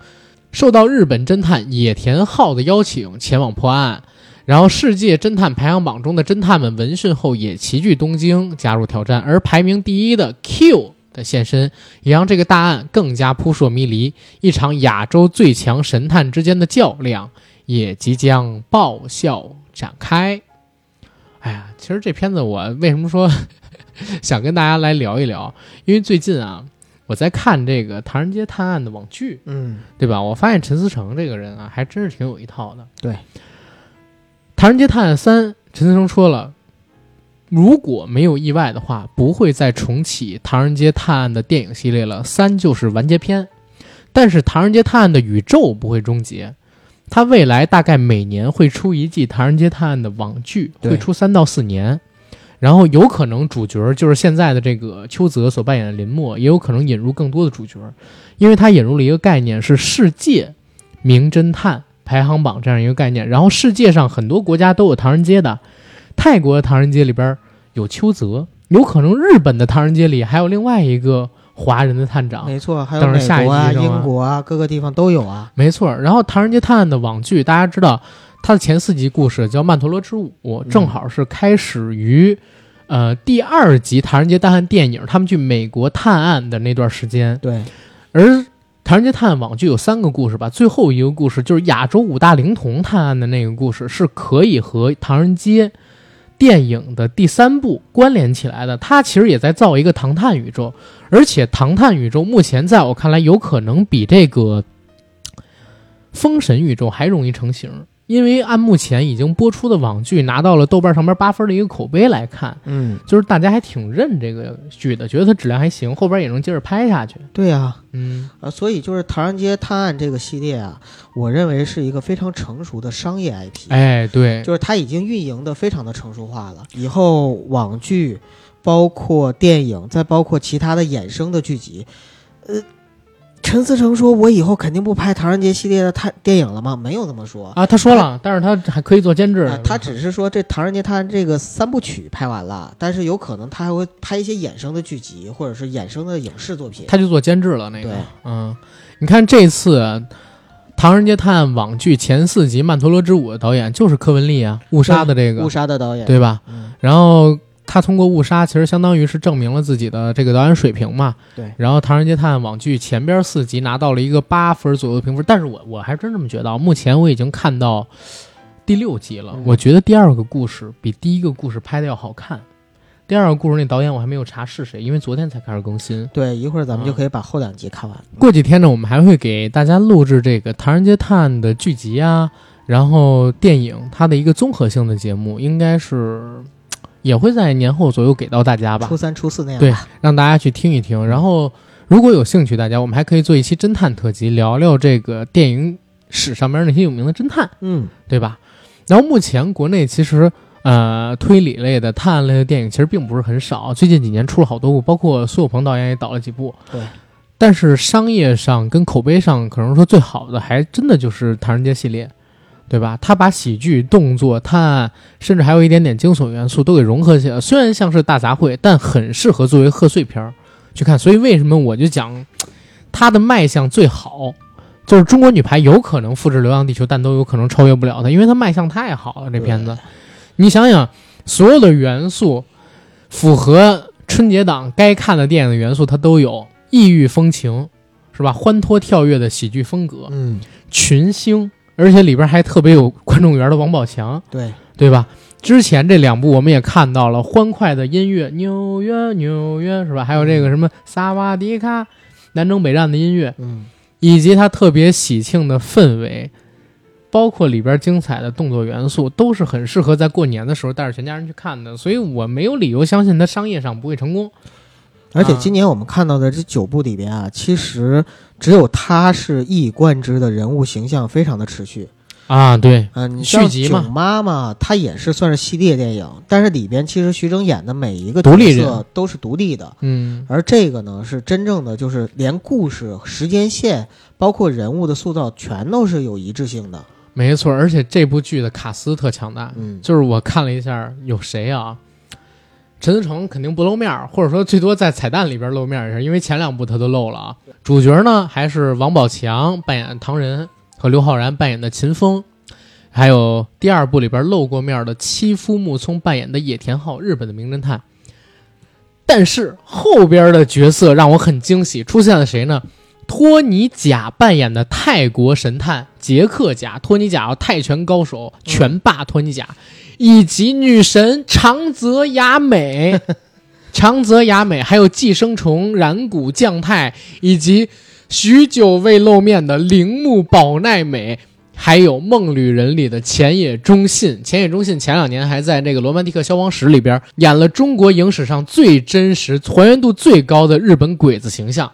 Speaker 1: 受到日本侦探野田昊的邀请前往破案。然后，世界侦探排行榜中的侦探们闻讯后也齐聚东京加入挑战，而排名第一的 Q 的现身，也让这个大案更加扑朔迷离。一场亚洲最强神探之间的较量也即将爆笑展开。哎呀，其实这片子我为什么说 [LAUGHS] 想跟大家来聊一聊？因为最近啊，我在看这个《唐人街探案》的网剧，
Speaker 2: 嗯，
Speaker 1: 对吧？我发现陈思诚这个人啊，还真是挺有一套的。
Speaker 2: 对，《
Speaker 1: 唐人街探案三》，陈思诚说了，如果没有意外的话，不会再重启《唐人街探案》的电影系列了。三就是完结篇，但是《唐人街探案》的宇宙不会终结，它未来大概每年会出一季《唐人街探案》的网剧，会出三到四年。然后有可能主角就是现在的这个邱泽所扮演的林默，也有可能引入更多的主角，因为他引入了一个概念是世界名侦探排行榜这样一个概念。然后世界上很多国家都有唐人街的，泰国的唐人街里边有邱泽，有可能日本的唐人街里还有另外一个华人的探长。
Speaker 2: 没错，还有
Speaker 1: 等下一
Speaker 2: 美国啊、英国啊，各个地方都有啊。
Speaker 1: 没错，然后《唐人街探案》的网剧，大家知道它的前四集故事叫《曼陀罗之舞》，正好是开始于。呃，第二集《唐人街探案》电影，他们去美国探案的那段时间，
Speaker 2: 对，
Speaker 1: 而《唐人街探案》网剧有三个故事吧，最后一个故事就是亚洲五大灵童探案的那个故事，是可以和《唐人街》电影的第三部关联起来的。它其实也在造一个唐探宇宙，而且唐探宇宙目前在我看来有可能比这个封神宇宙还容易成型。因为按目前已经播出的网剧拿到了豆瓣上边八分的一个口碑来看，
Speaker 2: 嗯，
Speaker 1: 就是大家还挺认这个剧的，觉得它质量还行，后边也能接着拍下去。
Speaker 2: 对呀、
Speaker 1: 嗯，
Speaker 2: 啊，所以就是《唐人街探案》这个系列啊，我认为是一个非常成熟的商业 IP，
Speaker 1: 哎，对，
Speaker 2: 就是它已经运营的非常的成熟化了。以后网剧，包括电影，再包括其他的衍生的剧集，呃，陈思诚说：“我以后肯定不拍《唐人街》系列的探电影了吗？”没有这么说。
Speaker 1: 啊，他说了，但是他还可以做监制。
Speaker 2: 啊，他只是说这《唐人街探案》这个三部曲拍完了，但是有可能他还会拍一些衍生的剧集，或者是衍生的影视作品。
Speaker 1: 他就做监制了那个。嗯，你看这次《唐人街探案》网剧前四集《曼陀罗之舞》的导演就是柯文丽啊，误杀的这个
Speaker 2: 误，杀的导演，
Speaker 1: 对吧？
Speaker 2: 嗯，
Speaker 1: 然后他通过误杀，其实相当于是证明了自己的这个导演水平嘛。
Speaker 2: 对
Speaker 1: 然后《唐人街探案》网剧前边四集拿到了一个八分左右的评分，但是我我还真这么觉得啊。目前我已经看到第六集了，
Speaker 2: 嗯
Speaker 1: 我觉得第二个故事比第一个故事拍的要好看。第二个故事那导演我还没有查是谁，因为昨天才开始更新。
Speaker 2: 对，一会儿咱们就
Speaker 1: 嗯
Speaker 2: 可以把后两集看完。
Speaker 1: 过几天呢，我们还会给大家录制这个《唐人街探案》的剧集啊，然后电影它的一个综合性的节目，应该是也会在年后左右给到大家吧
Speaker 2: 初，三、初四那样
Speaker 1: 对。让大家去听一听。然后如果有兴趣，大家我们还可以做一期侦探特辑，聊聊这个电影史上面那些有名的侦探，
Speaker 2: 嗯，
Speaker 1: 对吧？然后目前国内其实。呃，推理类的、探案类的电影其实并不是很少，最近几年出了好多部，包括苏有朋导演也导了几部。
Speaker 2: 对，
Speaker 1: 但是商业上跟口碑上，可能说最好的还真的就是《唐人街》系列，对吧？他把喜剧、动作、探案，甚至还有一点点惊悚元素都给融合起来。虽然像是大杂烩，但很适合作为贺岁片儿去看。所以为什么我就讲它的卖相最好，就是中国女排有可能复制《流浪地球》，但都有可能超越不了它，因为它卖相太好了。这片子，你想想，所有的元素符合春节档该看的电影的元素，它都有。异域风情，是吧？欢脱跳跃的喜剧风格，
Speaker 2: 嗯，
Speaker 1: 群星，而且里边还特别有观众缘的王宝强，
Speaker 2: 对，
Speaker 1: 对吧？之前这两部我们也看到了欢快的音乐，纽约纽约是吧？还有这个什么萨瓦迪卡，南征北战的音乐，
Speaker 2: 嗯，
Speaker 1: 以及它特别喜庆的氛围，包括里边精彩的动作元素，都是很适合在过年的时候带着全家人去看的。所以我没有理由相信它商业上不会成功。
Speaker 2: 而且今年我们看到的这九部里边啊，其实只有他是一以贯之的人物形象非常的持续。
Speaker 1: 啊，对，
Speaker 2: 嗯、你像
Speaker 1: 续集嘛。
Speaker 2: 囧妈妈，她也是算是系列电影，但是里边其实徐峥演的每一个
Speaker 1: 独立
Speaker 2: 角色
Speaker 1: 人。
Speaker 2: 都是独立的，
Speaker 1: 嗯，
Speaker 2: 而这个呢是真正的就是连故事、时间线，包括人物的塑造，全都是有一致性的。
Speaker 1: 没错，而且这部剧的卡斯特强大，
Speaker 2: 嗯，
Speaker 1: 就是我看了一下有谁啊，陈思诚肯定不露面儿，或者说最多在彩蛋里边露面一下，因为前两部他都露了啊。主角呢还是王宝强扮演唐仁和刘昊然扮演的秦风，还有第二部里边露过面的妻夫木聪扮演的野田昊，日本的名侦探。但是后边的角色让我很惊喜，出现了谁呢？托尼贾扮演的泰国神探杰克贾，托尼贾泰拳高手拳霸托尼贾，以及女神长泽雅美，[LAUGHS] 长泽雅美，还有寄生虫染谷将太，以及许久未露面的铃木保奈美。还有《梦旅人》里的浅野忠信，浅野忠信前两年还在那个《罗曼蒂克消亡史》里边演了中国影史上最真实、还原度最高的日本鬼子形象，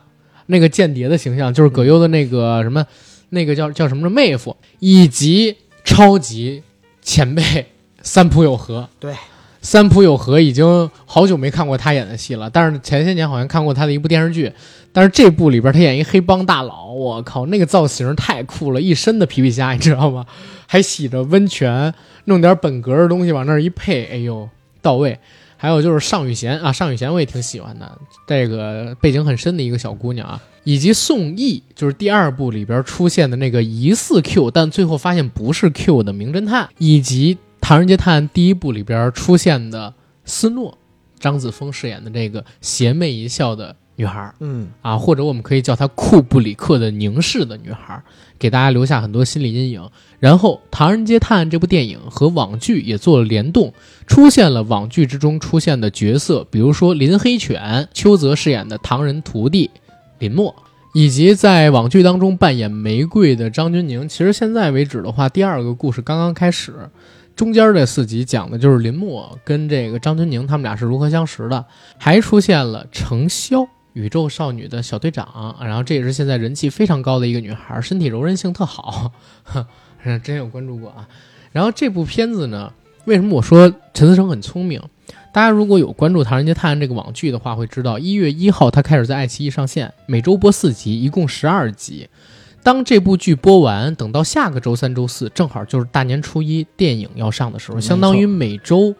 Speaker 1: 那个间谍的形象就是葛优的那个什么，那个叫叫什么的妹夫，以及超级前辈三浦友和。
Speaker 2: 对，
Speaker 1: 三浦友和已经好久没看过他演的戏了，但是前些年好像看过他的一部电视剧。但是这部里边他演一黑帮大佬，我靠，那个造型太酷了，一身的皮皮虾，你知道吗？还洗着温泉，弄点本格的东西往那儿一配，哎呦，到位。还有就是尚宇贤啊，尚宇贤我也挺喜欢的，这个背景很深的一个小姑娘啊，以及宋轶，就是第二部里边出现的那个疑似 Q，但最后发现不是 Q 的名侦探，以及《唐人街探案》第一部里边出现的斯诺，张子枫饰演的这个邪魅一笑的。女孩，
Speaker 2: 嗯
Speaker 1: 啊，或者我们可以叫她库布里克的凝视的女孩，给大家留下很多心理阴影。然后，《唐人街探案》这部电影和网剧也做了联动，出现了网剧之中出现的角色，比如说林黑犬，邱泽饰演的唐人徒弟林默，以及在网剧当中扮演玫瑰的张钧甯。其实现在为止的话，第二个故事刚刚开始，中间这四集讲的就是林默跟这个张钧甯他们俩是如何相识的，还出现了程潇。宇宙少女的小队长，然后这也是现在人气非常高的一个女孩，身体柔韧性特好，[LAUGHS] 真有关注过啊。然后这部片子呢，为什么我说陈思诚很聪明？大家如果有关注《唐人街探案》这个网剧的话，会知道一月一号它开始在爱奇艺上线，每周播四集，一共十二集。当这部剧播完，等到下个周三、周四，正好就是大年初一电影要上的时候，相当于每周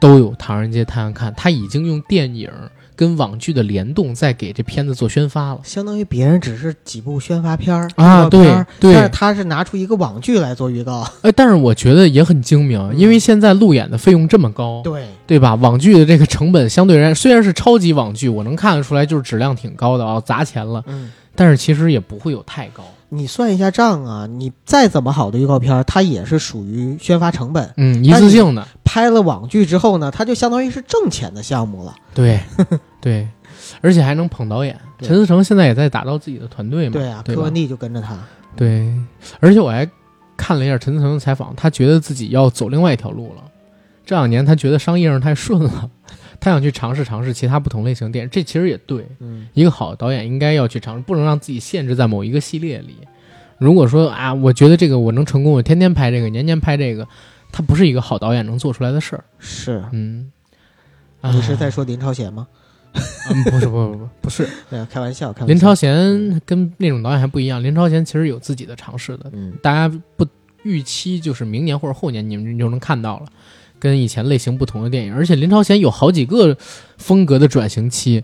Speaker 1: 都有《唐人街探案》看。他已经用电影。跟网剧的联动，在给这片子做宣发了，
Speaker 2: 相当于别人只是几部宣发片儿
Speaker 1: 啊，对对，
Speaker 2: 但是他是拿出一个网剧来做预告，
Speaker 1: 哎，[LAUGHS] 但是我觉得也很精明，因为现在路演的费用这么高，
Speaker 2: 对
Speaker 1: 对吧？网剧的这个成本相对而言，虽然是超级网剧，我能看得出来就是质量挺高的啊，砸钱了，
Speaker 2: 嗯，
Speaker 1: 但是其实也不会有太高。
Speaker 2: 你算一下账啊，你再怎么好的预告片，它也是属于宣发成本，
Speaker 1: 嗯，一次性的。
Speaker 2: 拍了网剧之后呢，它就相当于是挣钱的项目了。
Speaker 1: 对，[LAUGHS] 对，而且还能捧导演。陈思诚现在也在打造自己的团队嘛。
Speaker 2: 对啊，
Speaker 1: 柯
Speaker 2: 文帝就跟着他。
Speaker 1: 对，而且我还看了一下陈思诚的采访，他觉得自己要走另外一条路了。这两年他觉得商业上太顺了，他想去尝试尝试其他不同类型电影。这其实也对，
Speaker 2: 嗯，
Speaker 1: 一个好导演应该要去尝试，不能让自己限制在某一个系列里。如果说啊，我觉得这个我能成功，我天天拍这个，年年拍这个，他不是一个好导演能做出来的事儿。
Speaker 2: 是，
Speaker 1: 嗯，
Speaker 2: 你是在说林超贤吗？[LAUGHS]
Speaker 1: 嗯，不是，不不不，不是，
Speaker 2: 开玩笑。
Speaker 1: 林超贤跟那种导演还不一样，林超贤其实有自己的尝试的。
Speaker 2: 嗯，
Speaker 1: 大家不预期就是明年或者后年你们就能看到了，跟以前类型不同的电影。而且林超贤有好几个风格的转型期。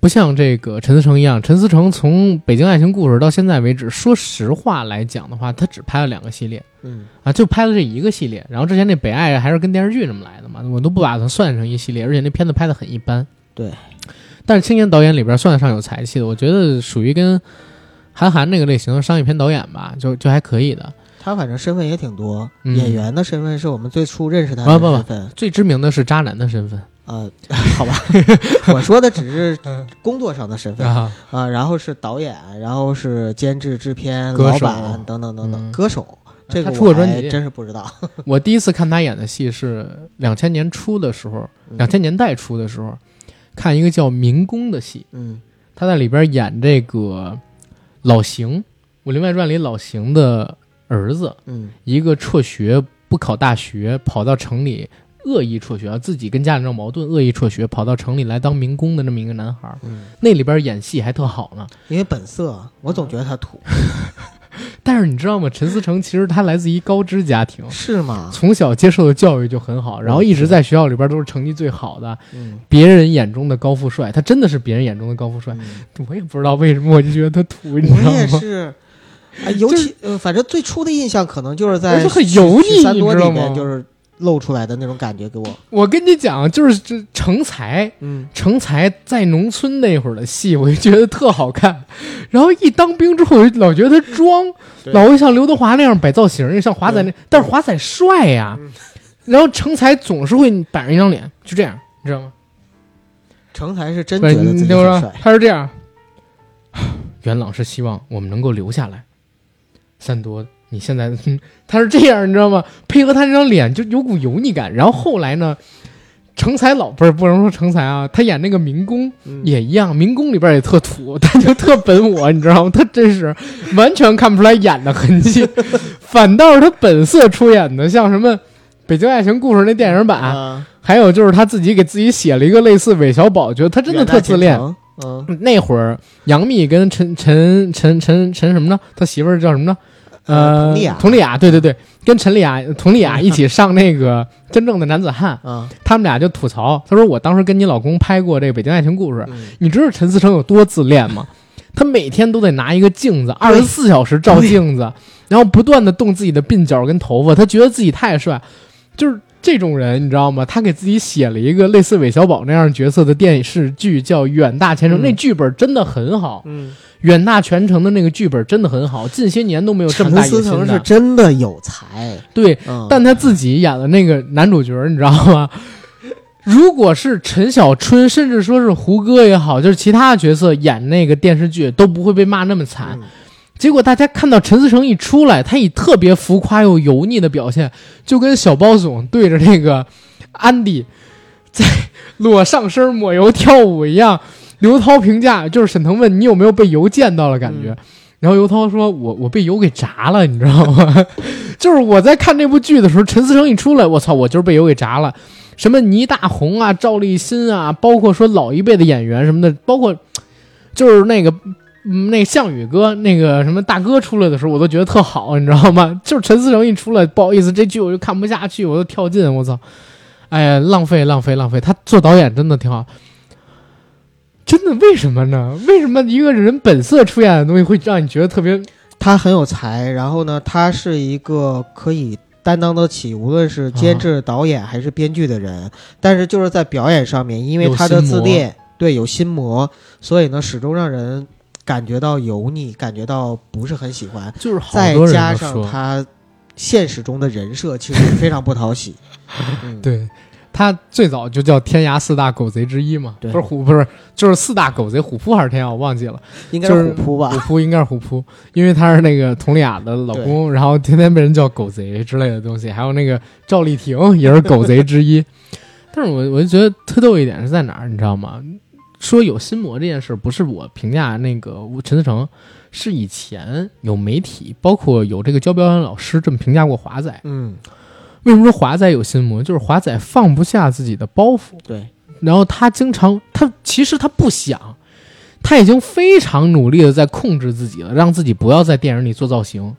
Speaker 1: 不像这个陈思诚一样，陈思诚从《北京爱情故事》到现在为止，说实话来讲的话，他只拍了两个系列，
Speaker 2: 嗯
Speaker 1: 啊，就拍了这一个系列。然后之前那《北爱》还是跟电视剧这么来的嘛，我都不把它算成一系列，而且那片子拍的很一般。
Speaker 2: 对，
Speaker 1: 但是青年导演里边算得上有才气的，我觉得属于跟韩寒那个类型的商业片导演吧，就就还可以的。
Speaker 2: 他反正身份也挺多，
Speaker 1: 演
Speaker 2: 员的身份是我们最初认识他的身份，
Speaker 1: 最知名的是渣男的身份。
Speaker 2: 呃，[LAUGHS] 好吧，[LAUGHS] 我说的只是工作上的身份 [LAUGHS] 啊，然后是导演，然后是监制、制片、老板等等等等，歌手，这个
Speaker 1: 出过专辑，
Speaker 2: 真是不知道。
Speaker 1: 我第一次看他演的戏是两千年初的时候，两千年代初的时候，看一个叫《民工》的戏，
Speaker 2: 嗯，
Speaker 1: 他在里边演这个老邢，《武林外传》里老邢的儿子，
Speaker 2: 嗯，
Speaker 1: 一个辍学不考大学，跑到城里。恶意辍学，自己跟家里闹矛盾，恶意辍学，跑到城里来当民工的那么一个男孩，
Speaker 2: 嗯，
Speaker 1: 那里边演戏还特好呢。
Speaker 2: 因为本色，我总觉得他土。[LAUGHS]
Speaker 1: 但是你知道吗？陈思诚其实他来自于高知家庭，
Speaker 2: 是吗？
Speaker 1: 从小接受的教育就很好，然后一直在学校里边都是成绩最好的，
Speaker 2: 嗯，
Speaker 1: 别人眼中的高富帅，他真的是别人眼中的高富帅。我也不知道为什么，我就觉得他土，你知道吗？
Speaker 2: 我也是，啊，尤其呃，反正最初的印象可能就是在
Speaker 1: 很油腻，
Speaker 2: 三多里面就是。露出来的那种感觉给我。
Speaker 1: 我跟你讲，就是这成才，
Speaker 2: 嗯，
Speaker 1: 成才在农村那会儿的戏，我就觉得特好看。然后一当兵之后，我就老觉得他装，老会像刘德华那样摆造型，像华仔那，但是华仔帅呀。然后成才总是会板着一张脸，就这样，你知道吗？
Speaker 2: 成才是真觉得自己帅，，
Speaker 1: 他是这样。元朗是希望我们能够留下来。三多，你现在嗯 [LAUGHS] 他是这样，你知道吗？配合他这张脸就有股油腻感。然后后来呢，成才老不是不能说成才啊，他演那个民工
Speaker 2: 嗯
Speaker 1: 也一样，民工里边也特土，[LAUGHS] 他就特本我，你知道吗？他真是完全看不出来演的痕迹，[LAUGHS] 反倒是他本色出演的，像什么《北京爱情故事》那电影版，
Speaker 2: 啊，
Speaker 1: 还有就是他自己给自己写了一个类似韦小宝，觉得他真的特自恋。那会儿杨幂跟陈陈陈陈陈什么呢？他媳妇儿叫什么呢？呃，
Speaker 2: 佟丽娅。
Speaker 1: 佟丽娅，对对对，跟陈丽娅、佟丽娅一起上那个真正的男子汉，
Speaker 2: 嗯，
Speaker 1: 他们俩就吐槽，他说我当时跟你老公拍过这个《北京爱情故事》，
Speaker 2: 嗯。
Speaker 1: 你知道陈思诚有多自恋吗？[LAUGHS] 他每天都得拿一个镜子，二十四小时照镜子，然后不断的动自己的鬓角跟头发，他觉得自己太帅，就是这种人，你知道吗？他给自己写了一个类似韦小宝那样角色的电视剧，叫《远大前程》，
Speaker 2: 嗯
Speaker 1: 那剧本真的很好，
Speaker 2: 嗯，《
Speaker 1: 远大全程》的那个剧本真的很好，近些年都没有这么
Speaker 2: 陈
Speaker 1: 大野心
Speaker 2: 思诚是。真的有才，
Speaker 1: 对，
Speaker 2: 嗯，
Speaker 1: 但他自己演的那个男主角，你知道吗？如果是陈小春，甚至说是胡歌也好，就是其他的角色演那个电视剧，都不会被骂那么惨。
Speaker 2: 嗯
Speaker 1: 结果大家看到陈思诚一出来，他以特别浮夸又油腻的表现，就跟小包总对着那个安迪在裸上身抹油跳舞一样。刘涛评价就是沈腾问你有没有被油溅到了感觉，
Speaker 2: 嗯
Speaker 1: 然后刘涛说我我被油给炸了，你知道吗？就是我在看这部剧的时候，陈思诚一出来，我操，我就是被油给炸了。什么倪大红啊、赵立新啊，包括说老一辈的演员什么的，包括就是那个嗯，那个项羽哥，那个什么大哥出来的时候，我都觉得特好，你知道吗？[LAUGHS] 就是陈思诚一出来，不好意思，这剧我就看不下去，我都跳进，我操！哎呀，浪费浪费浪费！他做导演真的挺好，真的为什么呢？为什么一个人本色出演的东西会让你觉得特别？
Speaker 2: 他很有才，然后呢，他是一个可以担当得起无论是监制、导演还是编剧的人，但是就是在表演上面，因为他的自恋，对有心魔，所以呢，始终让人感觉到油腻，感觉到不是很喜欢。
Speaker 1: 就是好
Speaker 2: 再
Speaker 1: 多人
Speaker 2: 加上，他现实中的人设，其实非常不讨喜。[LAUGHS] 嗯，
Speaker 1: 对他最早就叫天涯四大狗贼之一嘛，不是虎，不是就是四大狗贼，虎扑还是天涯，我忘记了。
Speaker 2: 应该
Speaker 1: 是
Speaker 2: 虎扑吧？
Speaker 1: 虎扑应该是虎扑，因为他是那个佟丽娅的老公，然后天天被人叫狗贼之类的东西，还有那个赵丽婷也是狗贼之一。[LAUGHS] 但是我我就觉得特逗一点是在哪儿，你知道吗？说有心魔这件事，不是我评价那个陈思诚，是以前有媒体，包括有这个教表演老师这么评价过华仔。
Speaker 2: 嗯，
Speaker 1: 为什么说华仔有心魔？就是华仔放不下自己的包袱，
Speaker 2: 对，
Speaker 1: 然后他经常，他其实他不想，他已经非常努力的在控制自己了，让自己不要在电影里做造型。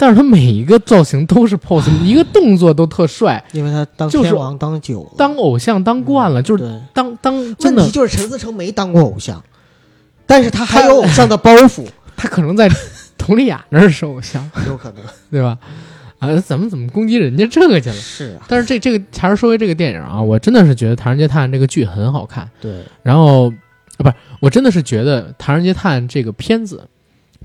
Speaker 1: 但是他每一个造型都是 pose，[LAUGHS] 一个动作都特帅，
Speaker 2: 因为他当
Speaker 1: 就是
Speaker 2: 天王当久了，
Speaker 1: 当偶像当惯了，就是。当当
Speaker 2: 问题，就是陈思诚没当过偶像，但是他还有偶像的包袱，[LAUGHS]
Speaker 1: 他可能在佟丽娅那儿是偶像，[LAUGHS]
Speaker 2: 有可能
Speaker 1: 对吧？啊，怎么怎么攻击人家这个去了？
Speaker 2: 是啊，
Speaker 1: 但是这这个还是说回这个电影啊，我真的是觉得《唐人街探案》这个剧很好看。
Speaker 2: 对，
Speaker 1: 然后啊，不是，我真的是觉得《唐人街探案》这个片子，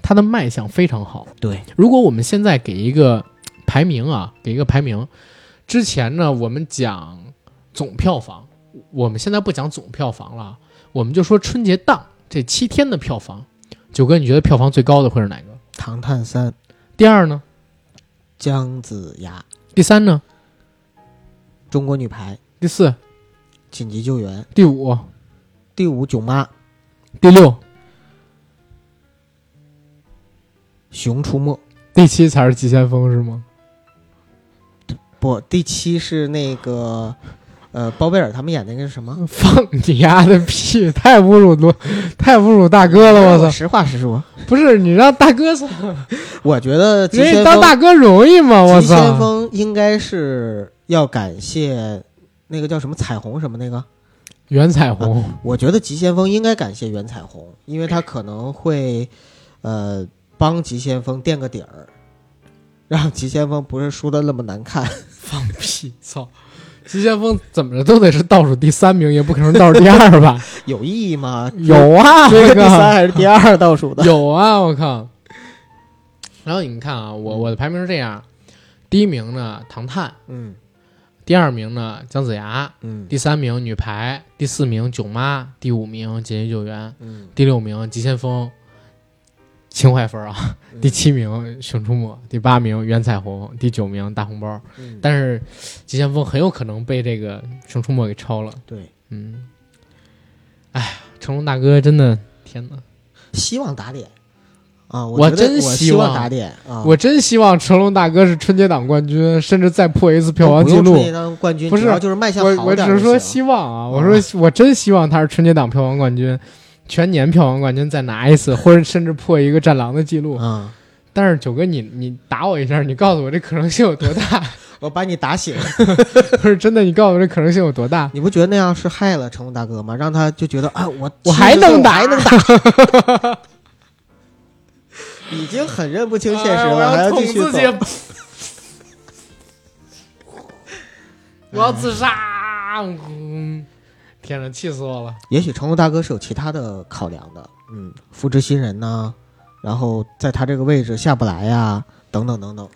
Speaker 1: 它的卖相非常好。
Speaker 2: 对，
Speaker 1: 如果我们现在给一个排名啊，给一个排名，之前呢我们讲总票房，我们现在不讲总票房了，我们就说春节档这七天的票房。九哥，你觉得票房最高的会是哪个？
Speaker 2: 《唐探三》
Speaker 1: 第二呢？
Speaker 2: 姜子牙，
Speaker 1: 第三呢？
Speaker 2: 中国女排
Speaker 1: 第四？
Speaker 2: 紧急救援，
Speaker 1: 第五？
Speaker 2: 第五囧妈，
Speaker 1: 第六？
Speaker 2: 熊出没，
Speaker 1: 第七才是急先锋是吗？
Speaker 2: 不，第七是那个呃包贝尔他们演那个是什么？[LAUGHS]
Speaker 1: 放你丫的屁！太侮辱罗，太侮辱大哥了！我操！
Speaker 2: 实话实说，
Speaker 1: 不是你让大哥说，[LAUGHS]
Speaker 2: 我觉得急
Speaker 1: 人家
Speaker 2: 先锋，
Speaker 1: 当大哥容易吗？我操
Speaker 2: 急先！锋应该是要感谢那个叫什么彩虹什么那个。
Speaker 1: 袁彩虹，
Speaker 2: 我觉得急先锋应该感谢袁彩虹，因为他可能会，呃，帮急先锋垫个底儿，让急先锋不是输的那么难看。[LAUGHS]
Speaker 1: 放屁！操！急先锋怎么着都得是倒数第三名，也不可能倒数第二吧？[LAUGHS]
Speaker 2: 有意义吗？
Speaker 1: 有啊，
Speaker 2: 追个第三还是第二倒数的？[LAUGHS]
Speaker 1: 有啊，我靠！然后你们看啊，我我的排名是这样：第一名呢唐探，
Speaker 2: 嗯
Speaker 1: 第二名呢姜子牙，
Speaker 2: 嗯
Speaker 1: 第三名女排，第四名囧妈，第五名紧急救援，
Speaker 2: 嗯，
Speaker 1: 第六名急先锋，情怀分啊，
Speaker 2: 嗯
Speaker 1: 第七名熊出没，第八名袁彩虹，第九名大红包。
Speaker 2: 嗯
Speaker 1: 但是急先锋很有可能被这个熊出没给超了。
Speaker 2: 对，
Speaker 1: 嗯，哎，成龙大哥真的天哪！
Speaker 2: 希望打脸啊！
Speaker 1: 我真希望
Speaker 2: 打脸啊！
Speaker 1: 我真希望成龙大哥是春节档冠军，甚至再破一次票房记录
Speaker 2: 不用春。节档冠军，
Speaker 1: 不是
Speaker 2: 就是卖相
Speaker 1: 我我只是说希望啊，我说我真希望他是春节档票房冠军，全年票房冠军再拿一次，或者甚至破一个战狼的记录。
Speaker 2: 啊！
Speaker 1: 但是九哥你，你打我一下，你告诉我这可能性有多大？[LAUGHS]
Speaker 2: 我把你打醒，[LAUGHS]
Speaker 1: 不是真的，你告诉我这可能性有多大？
Speaker 2: 你不觉得那样是害了成龙大哥吗？让他就觉得啊，我
Speaker 1: 我还能打，
Speaker 2: 还能打，[LAUGHS] 已经很认不清现实了，还
Speaker 1: 要
Speaker 2: 继续
Speaker 1: 己，我要自杀！嗯，天哪，气死我了！
Speaker 2: 也许成龙大哥是有其他的考量的，嗯，扶植新人呐、然后在他这个位置下不来呀、等等等等。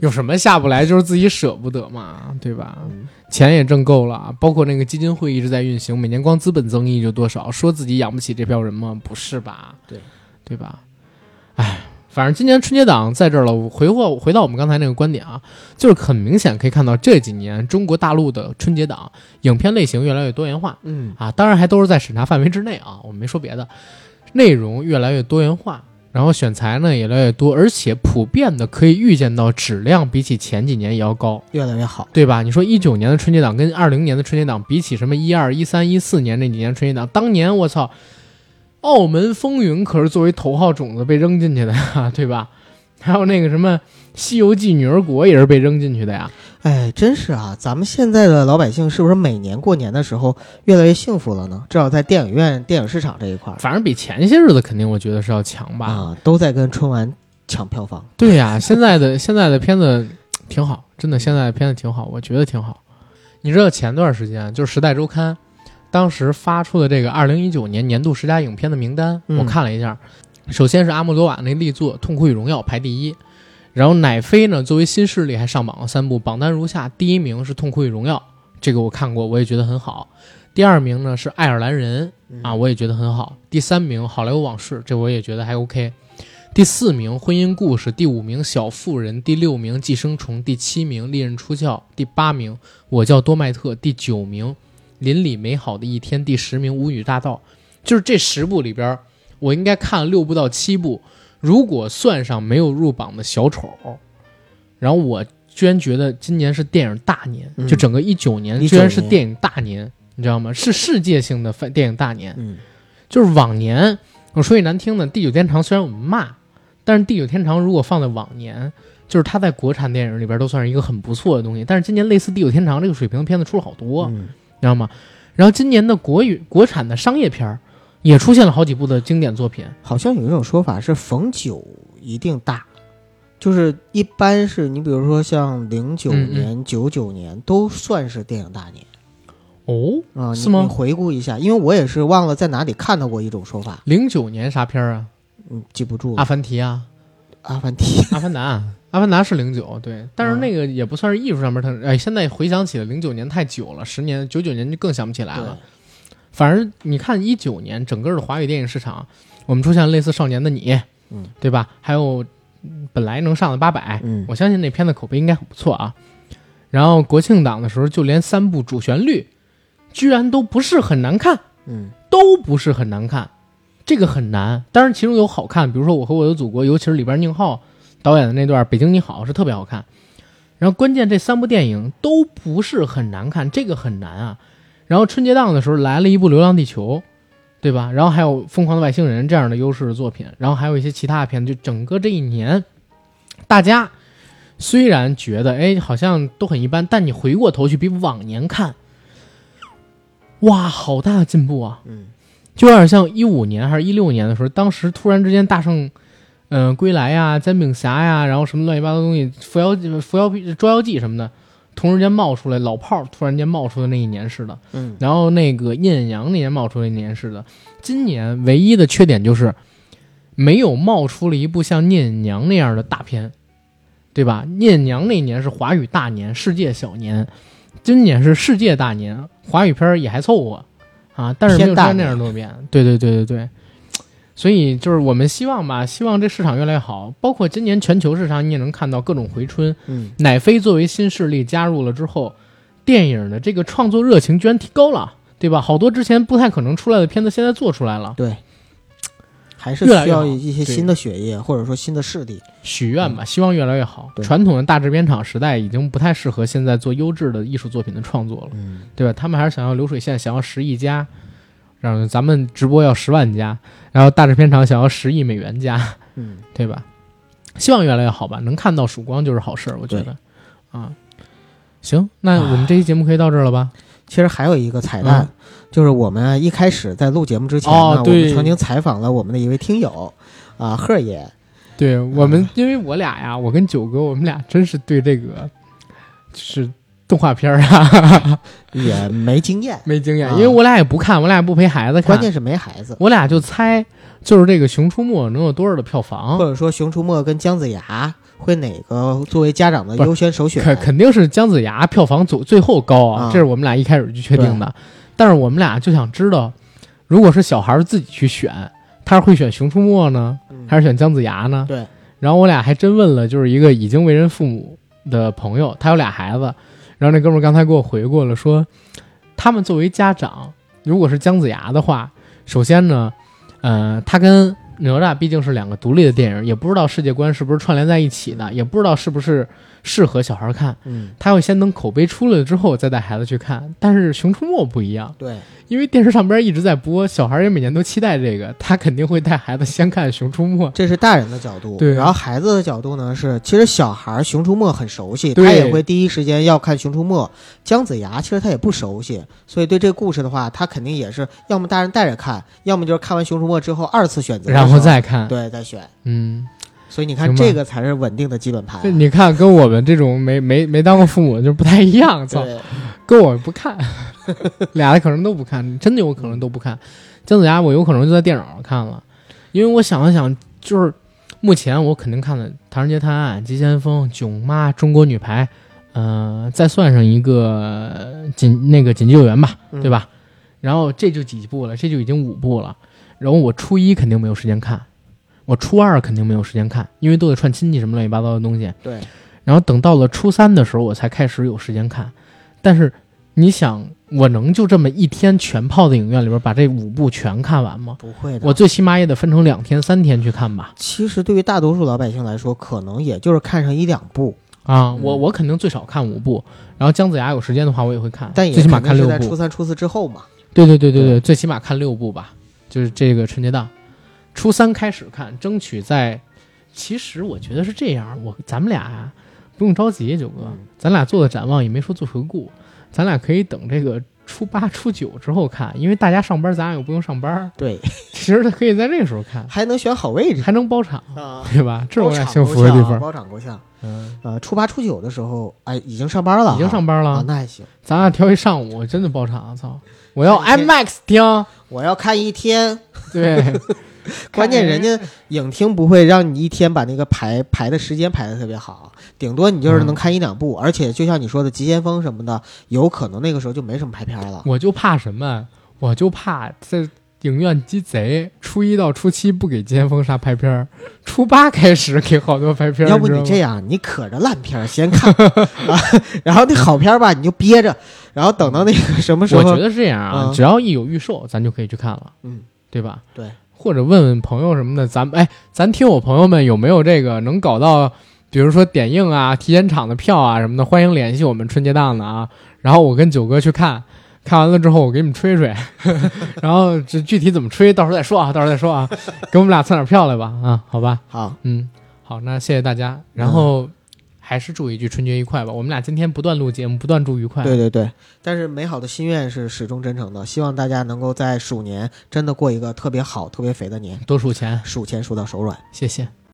Speaker 1: 有什么下不来，就是自己舍不得嘛，对吧？
Speaker 2: 嗯
Speaker 1: 钱也挣够了，包括那个基金会一直在运行，每年光资本增益就多少，说自己养不起这票人吗？不是吧？
Speaker 2: 对，
Speaker 1: 对吧？哎，反正今年春节档在这儿了。我回过回到我们刚才那个观点啊，就是很明显可以看到这几年中国大陆的春节档影片类型越来越多元化
Speaker 2: 嗯
Speaker 1: 啊，当然还都是在审查范围之内啊，我们没说别的，内容越来越多元化。然后选材呢也越来越多，而且普遍的可以预见到质量比起前几年也要高。
Speaker 2: 越来越好。
Speaker 1: 对吧？你说一九年的春节档跟二零年的春节档比起什么一二、一三、一四年那几年春节档，当年我操，《澳门风云》可是作为头号种子被扔进去的呀，[LAUGHS] 对吧？还有那个什么《西游记》女儿国也是被扔进去的呀。
Speaker 2: 哎，真是啊！咱们现在的老百姓是不是每年过年的时候越来越幸福了呢？至少在电影院、电影市场这一块儿
Speaker 1: 反正比前些日子肯定我觉得是要强吧。
Speaker 2: 啊，都在跟春晚抢票房。
Speaker 1: 对呀，现在的 [LAUGHS] 现在的片子挺好，真的现在的片子挺好，我觉得挺好。你知道前段时间就是《时代周刊》当时发出的这个二零一九年年度十佳影片的名单，
Speaker 2: 嗯。
Speaker 1: 我看了一下，首先是阿莫多瓦那力作《痛苦与荣耀》排第一，然后乃飞呢作为新势力还上榜了三部，榜单如下：第一名是《痛苦与荣耀》，这个我看过，我也觉得很好；第二名呢是《爱尔兰人》啊，我也觉得很好；第三名《好莱坞往事》，这我也觉得还 OK。第四名《婚姻故事》，第五名《小妇人》，第六名《寄生虫》，第七名《利刃出鞘》，第八名《我叫多麦特》，第九名《邻里美好的一天》，第十名《无语大道》。就是这十部里边，我应该看了六部到七部。如果算上没有入榜的小丑，然后我居然觉得今年是电影大年，
Speaker 2: 嗯
Speaker 1: 就整个一九年
Speaker 2: 19
Speaker 1: 居然是电影大年，你知道吗？是世界性的电影大年。
Speaker 2: 嗯，
Speaker 1: 就是往年，我说句难听的，《地久天长》虽然我们骂，但是《地久天长》如果放在往年，就是它在国产电影里边都算是一个很不错的东西。但是今年类似《地久天长》这个水平的片子出了好多，知道吗？然后今年的国语国产的商业片儿也出现了好几部的经典作品。
Speaker 2: 好像有一种说法是逢九一定大，就是一般是你比如说像零九年、九九年都算是电影大年
Speaker 1: 哦，
Speaker 2: 啊。你
Speaker 1: 是吗
Speaker 2: 你回顾一下，因为我也是忘了在哪里看到过一种说法，
Speaker 1: 零九年啥片儿啊？
Speaker 2: 嗯，记不住
Speaker 1: 阿凡提啊，
Speaker 2: 阿凡提。
Speaker 1: 阿凡达，阿凡达是零九，对，但是那个也不算是艺术上面特，哎，现在回想起来，零九年太久了，十年九九年就更想不起来了。反正你看一九年整个的华语电影市场，我们出现类似《少年的你》，
Speaker 2: 嗯，
Speaker 1: 对吧？还有嗯本来能上的八百，
Speaker 2: 嗯
Speaker 1: 我相信那片子口碑应该很不错啊。然后国庆档的时候，就连三部主旋律，居然都不是很难看，
Speaker 2: 嗯
Speaker 1: 都不是很难看，这个很难。当然，其中有好看，比如说《我和我的祖国》，尤其是里边宁浩导演的那段《北京你好》是特别好看。然后关键这三部电影都不是很难看，这个很难啊。然后春节档的时候来了一部《流浪地球》，对吧？然后还有《疯狂的外星人》这样的优势的作品，然后还有一些其他的片子。就整个这一年，大家虽然觉得哎好像都很一般，但你回过头去比往年看，哇，好大的进步啊！
Speaker 2: 嗯
Speaker 1: 就有点像一五年还是一六年的时候，当时突然之间大圣，嗯、归来呀、煎饼侠呀，然后什么乱七八糟东西，扶摇扶摇捉妖记什么的，同时间冒出来老炮儿突然间冒出的那一年似的，
Speaker 2: 嗯，
Speaker 1: 然后那个聂隐娘那年冒出的那年似的。今年唯一的缺点就是没有冒出了一部像聂隐娘那样的大片，对吧？聂隐娘那年是华语大年，世界小年，今年是世界大年，华语片也还凑合啊，但是没有出现那样多变。对对对对对。所以就是我们希望吧，希望这市场越来越好。包括今年全球市场，你也能看到各种回春。
Speaker 2: 嗯，
Speaker 1: 奶飞作为新势力加入了之后，电影的这个创作热情居然提高了，对吧？好多之前不太可能出来的片子，现在做出来了。
Speaker 2: 对，还是需要一些新的血液，或者说新的势力。
Speaker 1: 许愿吧，希望越来越好。
Speaker 2: 对
Speaker 1: 传统的大制片厂时代已经不太适合现在做优质的艺术作品的创作了，
Speaker 2: 嗯，
Speaker 1: 对吧？他们还是想要流水线，想要十亿加，让咱们直播要十万加，然后大制片厂想要十亿美元加，
Speaker 2: 嗯，
Speaker 1: 对吧？希望越来越好吧，能看到曙光就是好事儿，我觉得。啊，行，那我们这期节目可以到这儿了吧？
Speaker 2: 其实还有一个彩蛋，
Speaker 1: 嗯
Speaker 2: 就是我们一开始在录节目之前呢，我们曾经采访了我们的一位听友，啊，贺爷，
Speaker 1: 对我们，因为我俩呀，我跟九哥，我们俩真是对这个就是动画片儿啊
Speaker 2: 也没经验，
Speaker 1: 没经验，
Speaker 2: 啊
Speaker 1: 因为我俩也不看，我俩也不陪孩子看，
Speaker 2: 关键是没孩子，
Speaker 1: 我俩就猜，就是这个《熊出没》能有多少的票房或？
Speaker 2: 者说《熊出没》跟姜子牙会哪个作为家长的优先首选？
Speaker 1: 肯肯定是姜子牙票房最最后高啊，
Speaker 2: 啊
Speaker 1: 这是我们俩一开始就确定的。但是我们俩就想知道，如果是小孩儿自己去选，他是会选《熊出没》呢，
Speaker 2: 嗯
Speaker 1: 还是选姜子牙呢？
Speaker 2: 对。
Speaker 1: 然后我俩还真问了，就是一个已经为人父母的朋友，他有俩孩子，然后那哥们刚才给我回过了，说他们作为家长，如果是姜子牙的话，首先呢，呃，他跟哪吒毕竟是两个独立的电影，也不知道世界观是不是串联在一起的，也不知道是不是适合小孩看。
Speaker 2: 嗯，
Speaker 1: 他会先等口碑出来了之后再带孩子去看。但是《熊出没》不一样，
Speaker 2: 对，
Speaker 1: 因为电视上边一直在播，小孩也每年都期待这个，他肯定会带孩子先看《熊出没》。
Speaker 2: 这是大人的角度。
Speaker 1: 对
Speaker 2: 然后孩子的角度呢是，其实小孩儿《熊出没》很熟悉，他也会第一时间要看《熊出没》。姜子牙其实他也不熟悉，所以对这个故事的话，他肯定也是要么大人带着看，要么就是看完《熊出没》之后二次选择
Speaker 1: 然后再看，
Speaker 2: 对再选。
Speaker 1: 嗯，
Speaker 2: 所以你看，这个才是稳定的基本盘。
Speaker 1: 这你看跟我们这种没没没当过父母的就不太一样，操，
Speaker 2: 对，
Speaker 1: 跟我不看，[LAUGHS] 俩的可能都不看，真的有可能都不看。姜子牙我有可能就在电脑上看了，因为我想了想，就是目前我肯定看的《唐人街探案》《急先锋》《囧妈》《中国女排》，呃，再算上一个呃紧那个紧急救援吧，
Speaker 2: 嗯
Speaker 1: 对吧？然后这就几部了，这就已经五部了。然后我初一肯定没有时间看，我初二肯定没有时间看，因为都得串亲戚什么乱七八糟的东西。
Speaker 2: 对，
Speaker 1: 然后等到了初三的时候，我才开始有时间看。但是你想，我能就这么一天全泡在影院里边把这五部全看完吗？
Speaker 2: 不会的。
Speaker 1: 我最起码也得分成两天、三天去看吧。
Speaker 2: 其实对于大多数老百姓来说，可能也就是看上一两部，
Speaker 1: 啊，
Speaker 2: 嗯
Speaker 1: 我我肯定最少看五部，然后姜子牙有时间的话我也会看，
Speaker 2: 但也
Speaker 1: 最起码看六部。
Speaker 2: 三、初四之后嘛。
Speaker 1: 对对对对
Speaker 2: 对
Speaker 1: 对，最起码看六部吧，就是这个春节档，初三开始看，争取在。其实我觉得是这样，我咱们俩呀不用着急，九哥，
Speaker 2: 嗯
Speaker 1: 咱俩做的展望也没说做回顾，咱俩可以等这个初八、初九之后看，因为大家上班，咱俩又不用上班，
Speaker 2: 对，
Speaker 1: 其实可以在这个时候看，
Speaker 2: 还能选好位置
Speaker 1: 还能包场，
Speaker 2: 啊，
Speaker 1: 对吧？这是我俩幸福的地方。
Speaker 2: 包场够呛。
Speaker 1: 嗯，
Speaker 2: 呃，初八、初九的时候，哎，已经上班了，
Speaker 1: 已经上班
Speaker 2: 啊
Speaker 1: 了，，
Speaker 2: 那还行。
Speaker 1: 咱俩挑一上午，真的包场，操！我要 IMAX 听，
Speaker 2: 我要看一天，
Speaker 1: 对，[LAUGHS]
Speaker 2: 关键人家影厅不会让你一天把那个排排的时间排的特别好，顶多你就是能看一两部，而且就像你说的《急先锋》什么的，有可能那个时候就没什么排片了。
Speaker 1: 我就怕什么？我就怕这影院鸡贼，初一到初七不给《急先锋》啥拍片儿，初八开始给好多拍片儿。
Speaker 2: 要不你这样，你可着烂片儿先看啊，[LAUGHS] 然后那好片儿吧你就憋着，然后等到那个什么时候，
Speaker 1: 我觉得是这样啊，
Speaker 2: 嗯
Speaker 1: 只要一有预售，咱就可以去看了，
Speaker 2: 嗯，
Speaker 1: 对吧？
Speaker 2: 对，
Speaker 1: 或者问问朋友什么的，咱哎，咱听我朋友们有没有这个能搞到，比如说点映啊、提前场的票啊什么的，欢迎联系我们春节档的啊。然后我跟九哥去看，看完了之后我给你们吹吹，[LAUGHS] 然后这具体怎么吹，到时候再说啊，到时候再说啊，[LAUGHS] 给我们俩蹭点票来吧啊，好吧，
Speaker 2: 好，
Speaker 1: 嗯，好，那谢谢大家，然后。还是祝一句春节愉快吧！我们俩今天不断录节目，不断祝愉快。
Speaker 2: 对对对，但是美好的心愿是始终真诚的，希望大家能够在鼠年真的过一个特别好、特别肥的年，
Speaker 1: 多数钱，
Speaker 2: 数钱数到手软。
Speaker 1: 谢谢。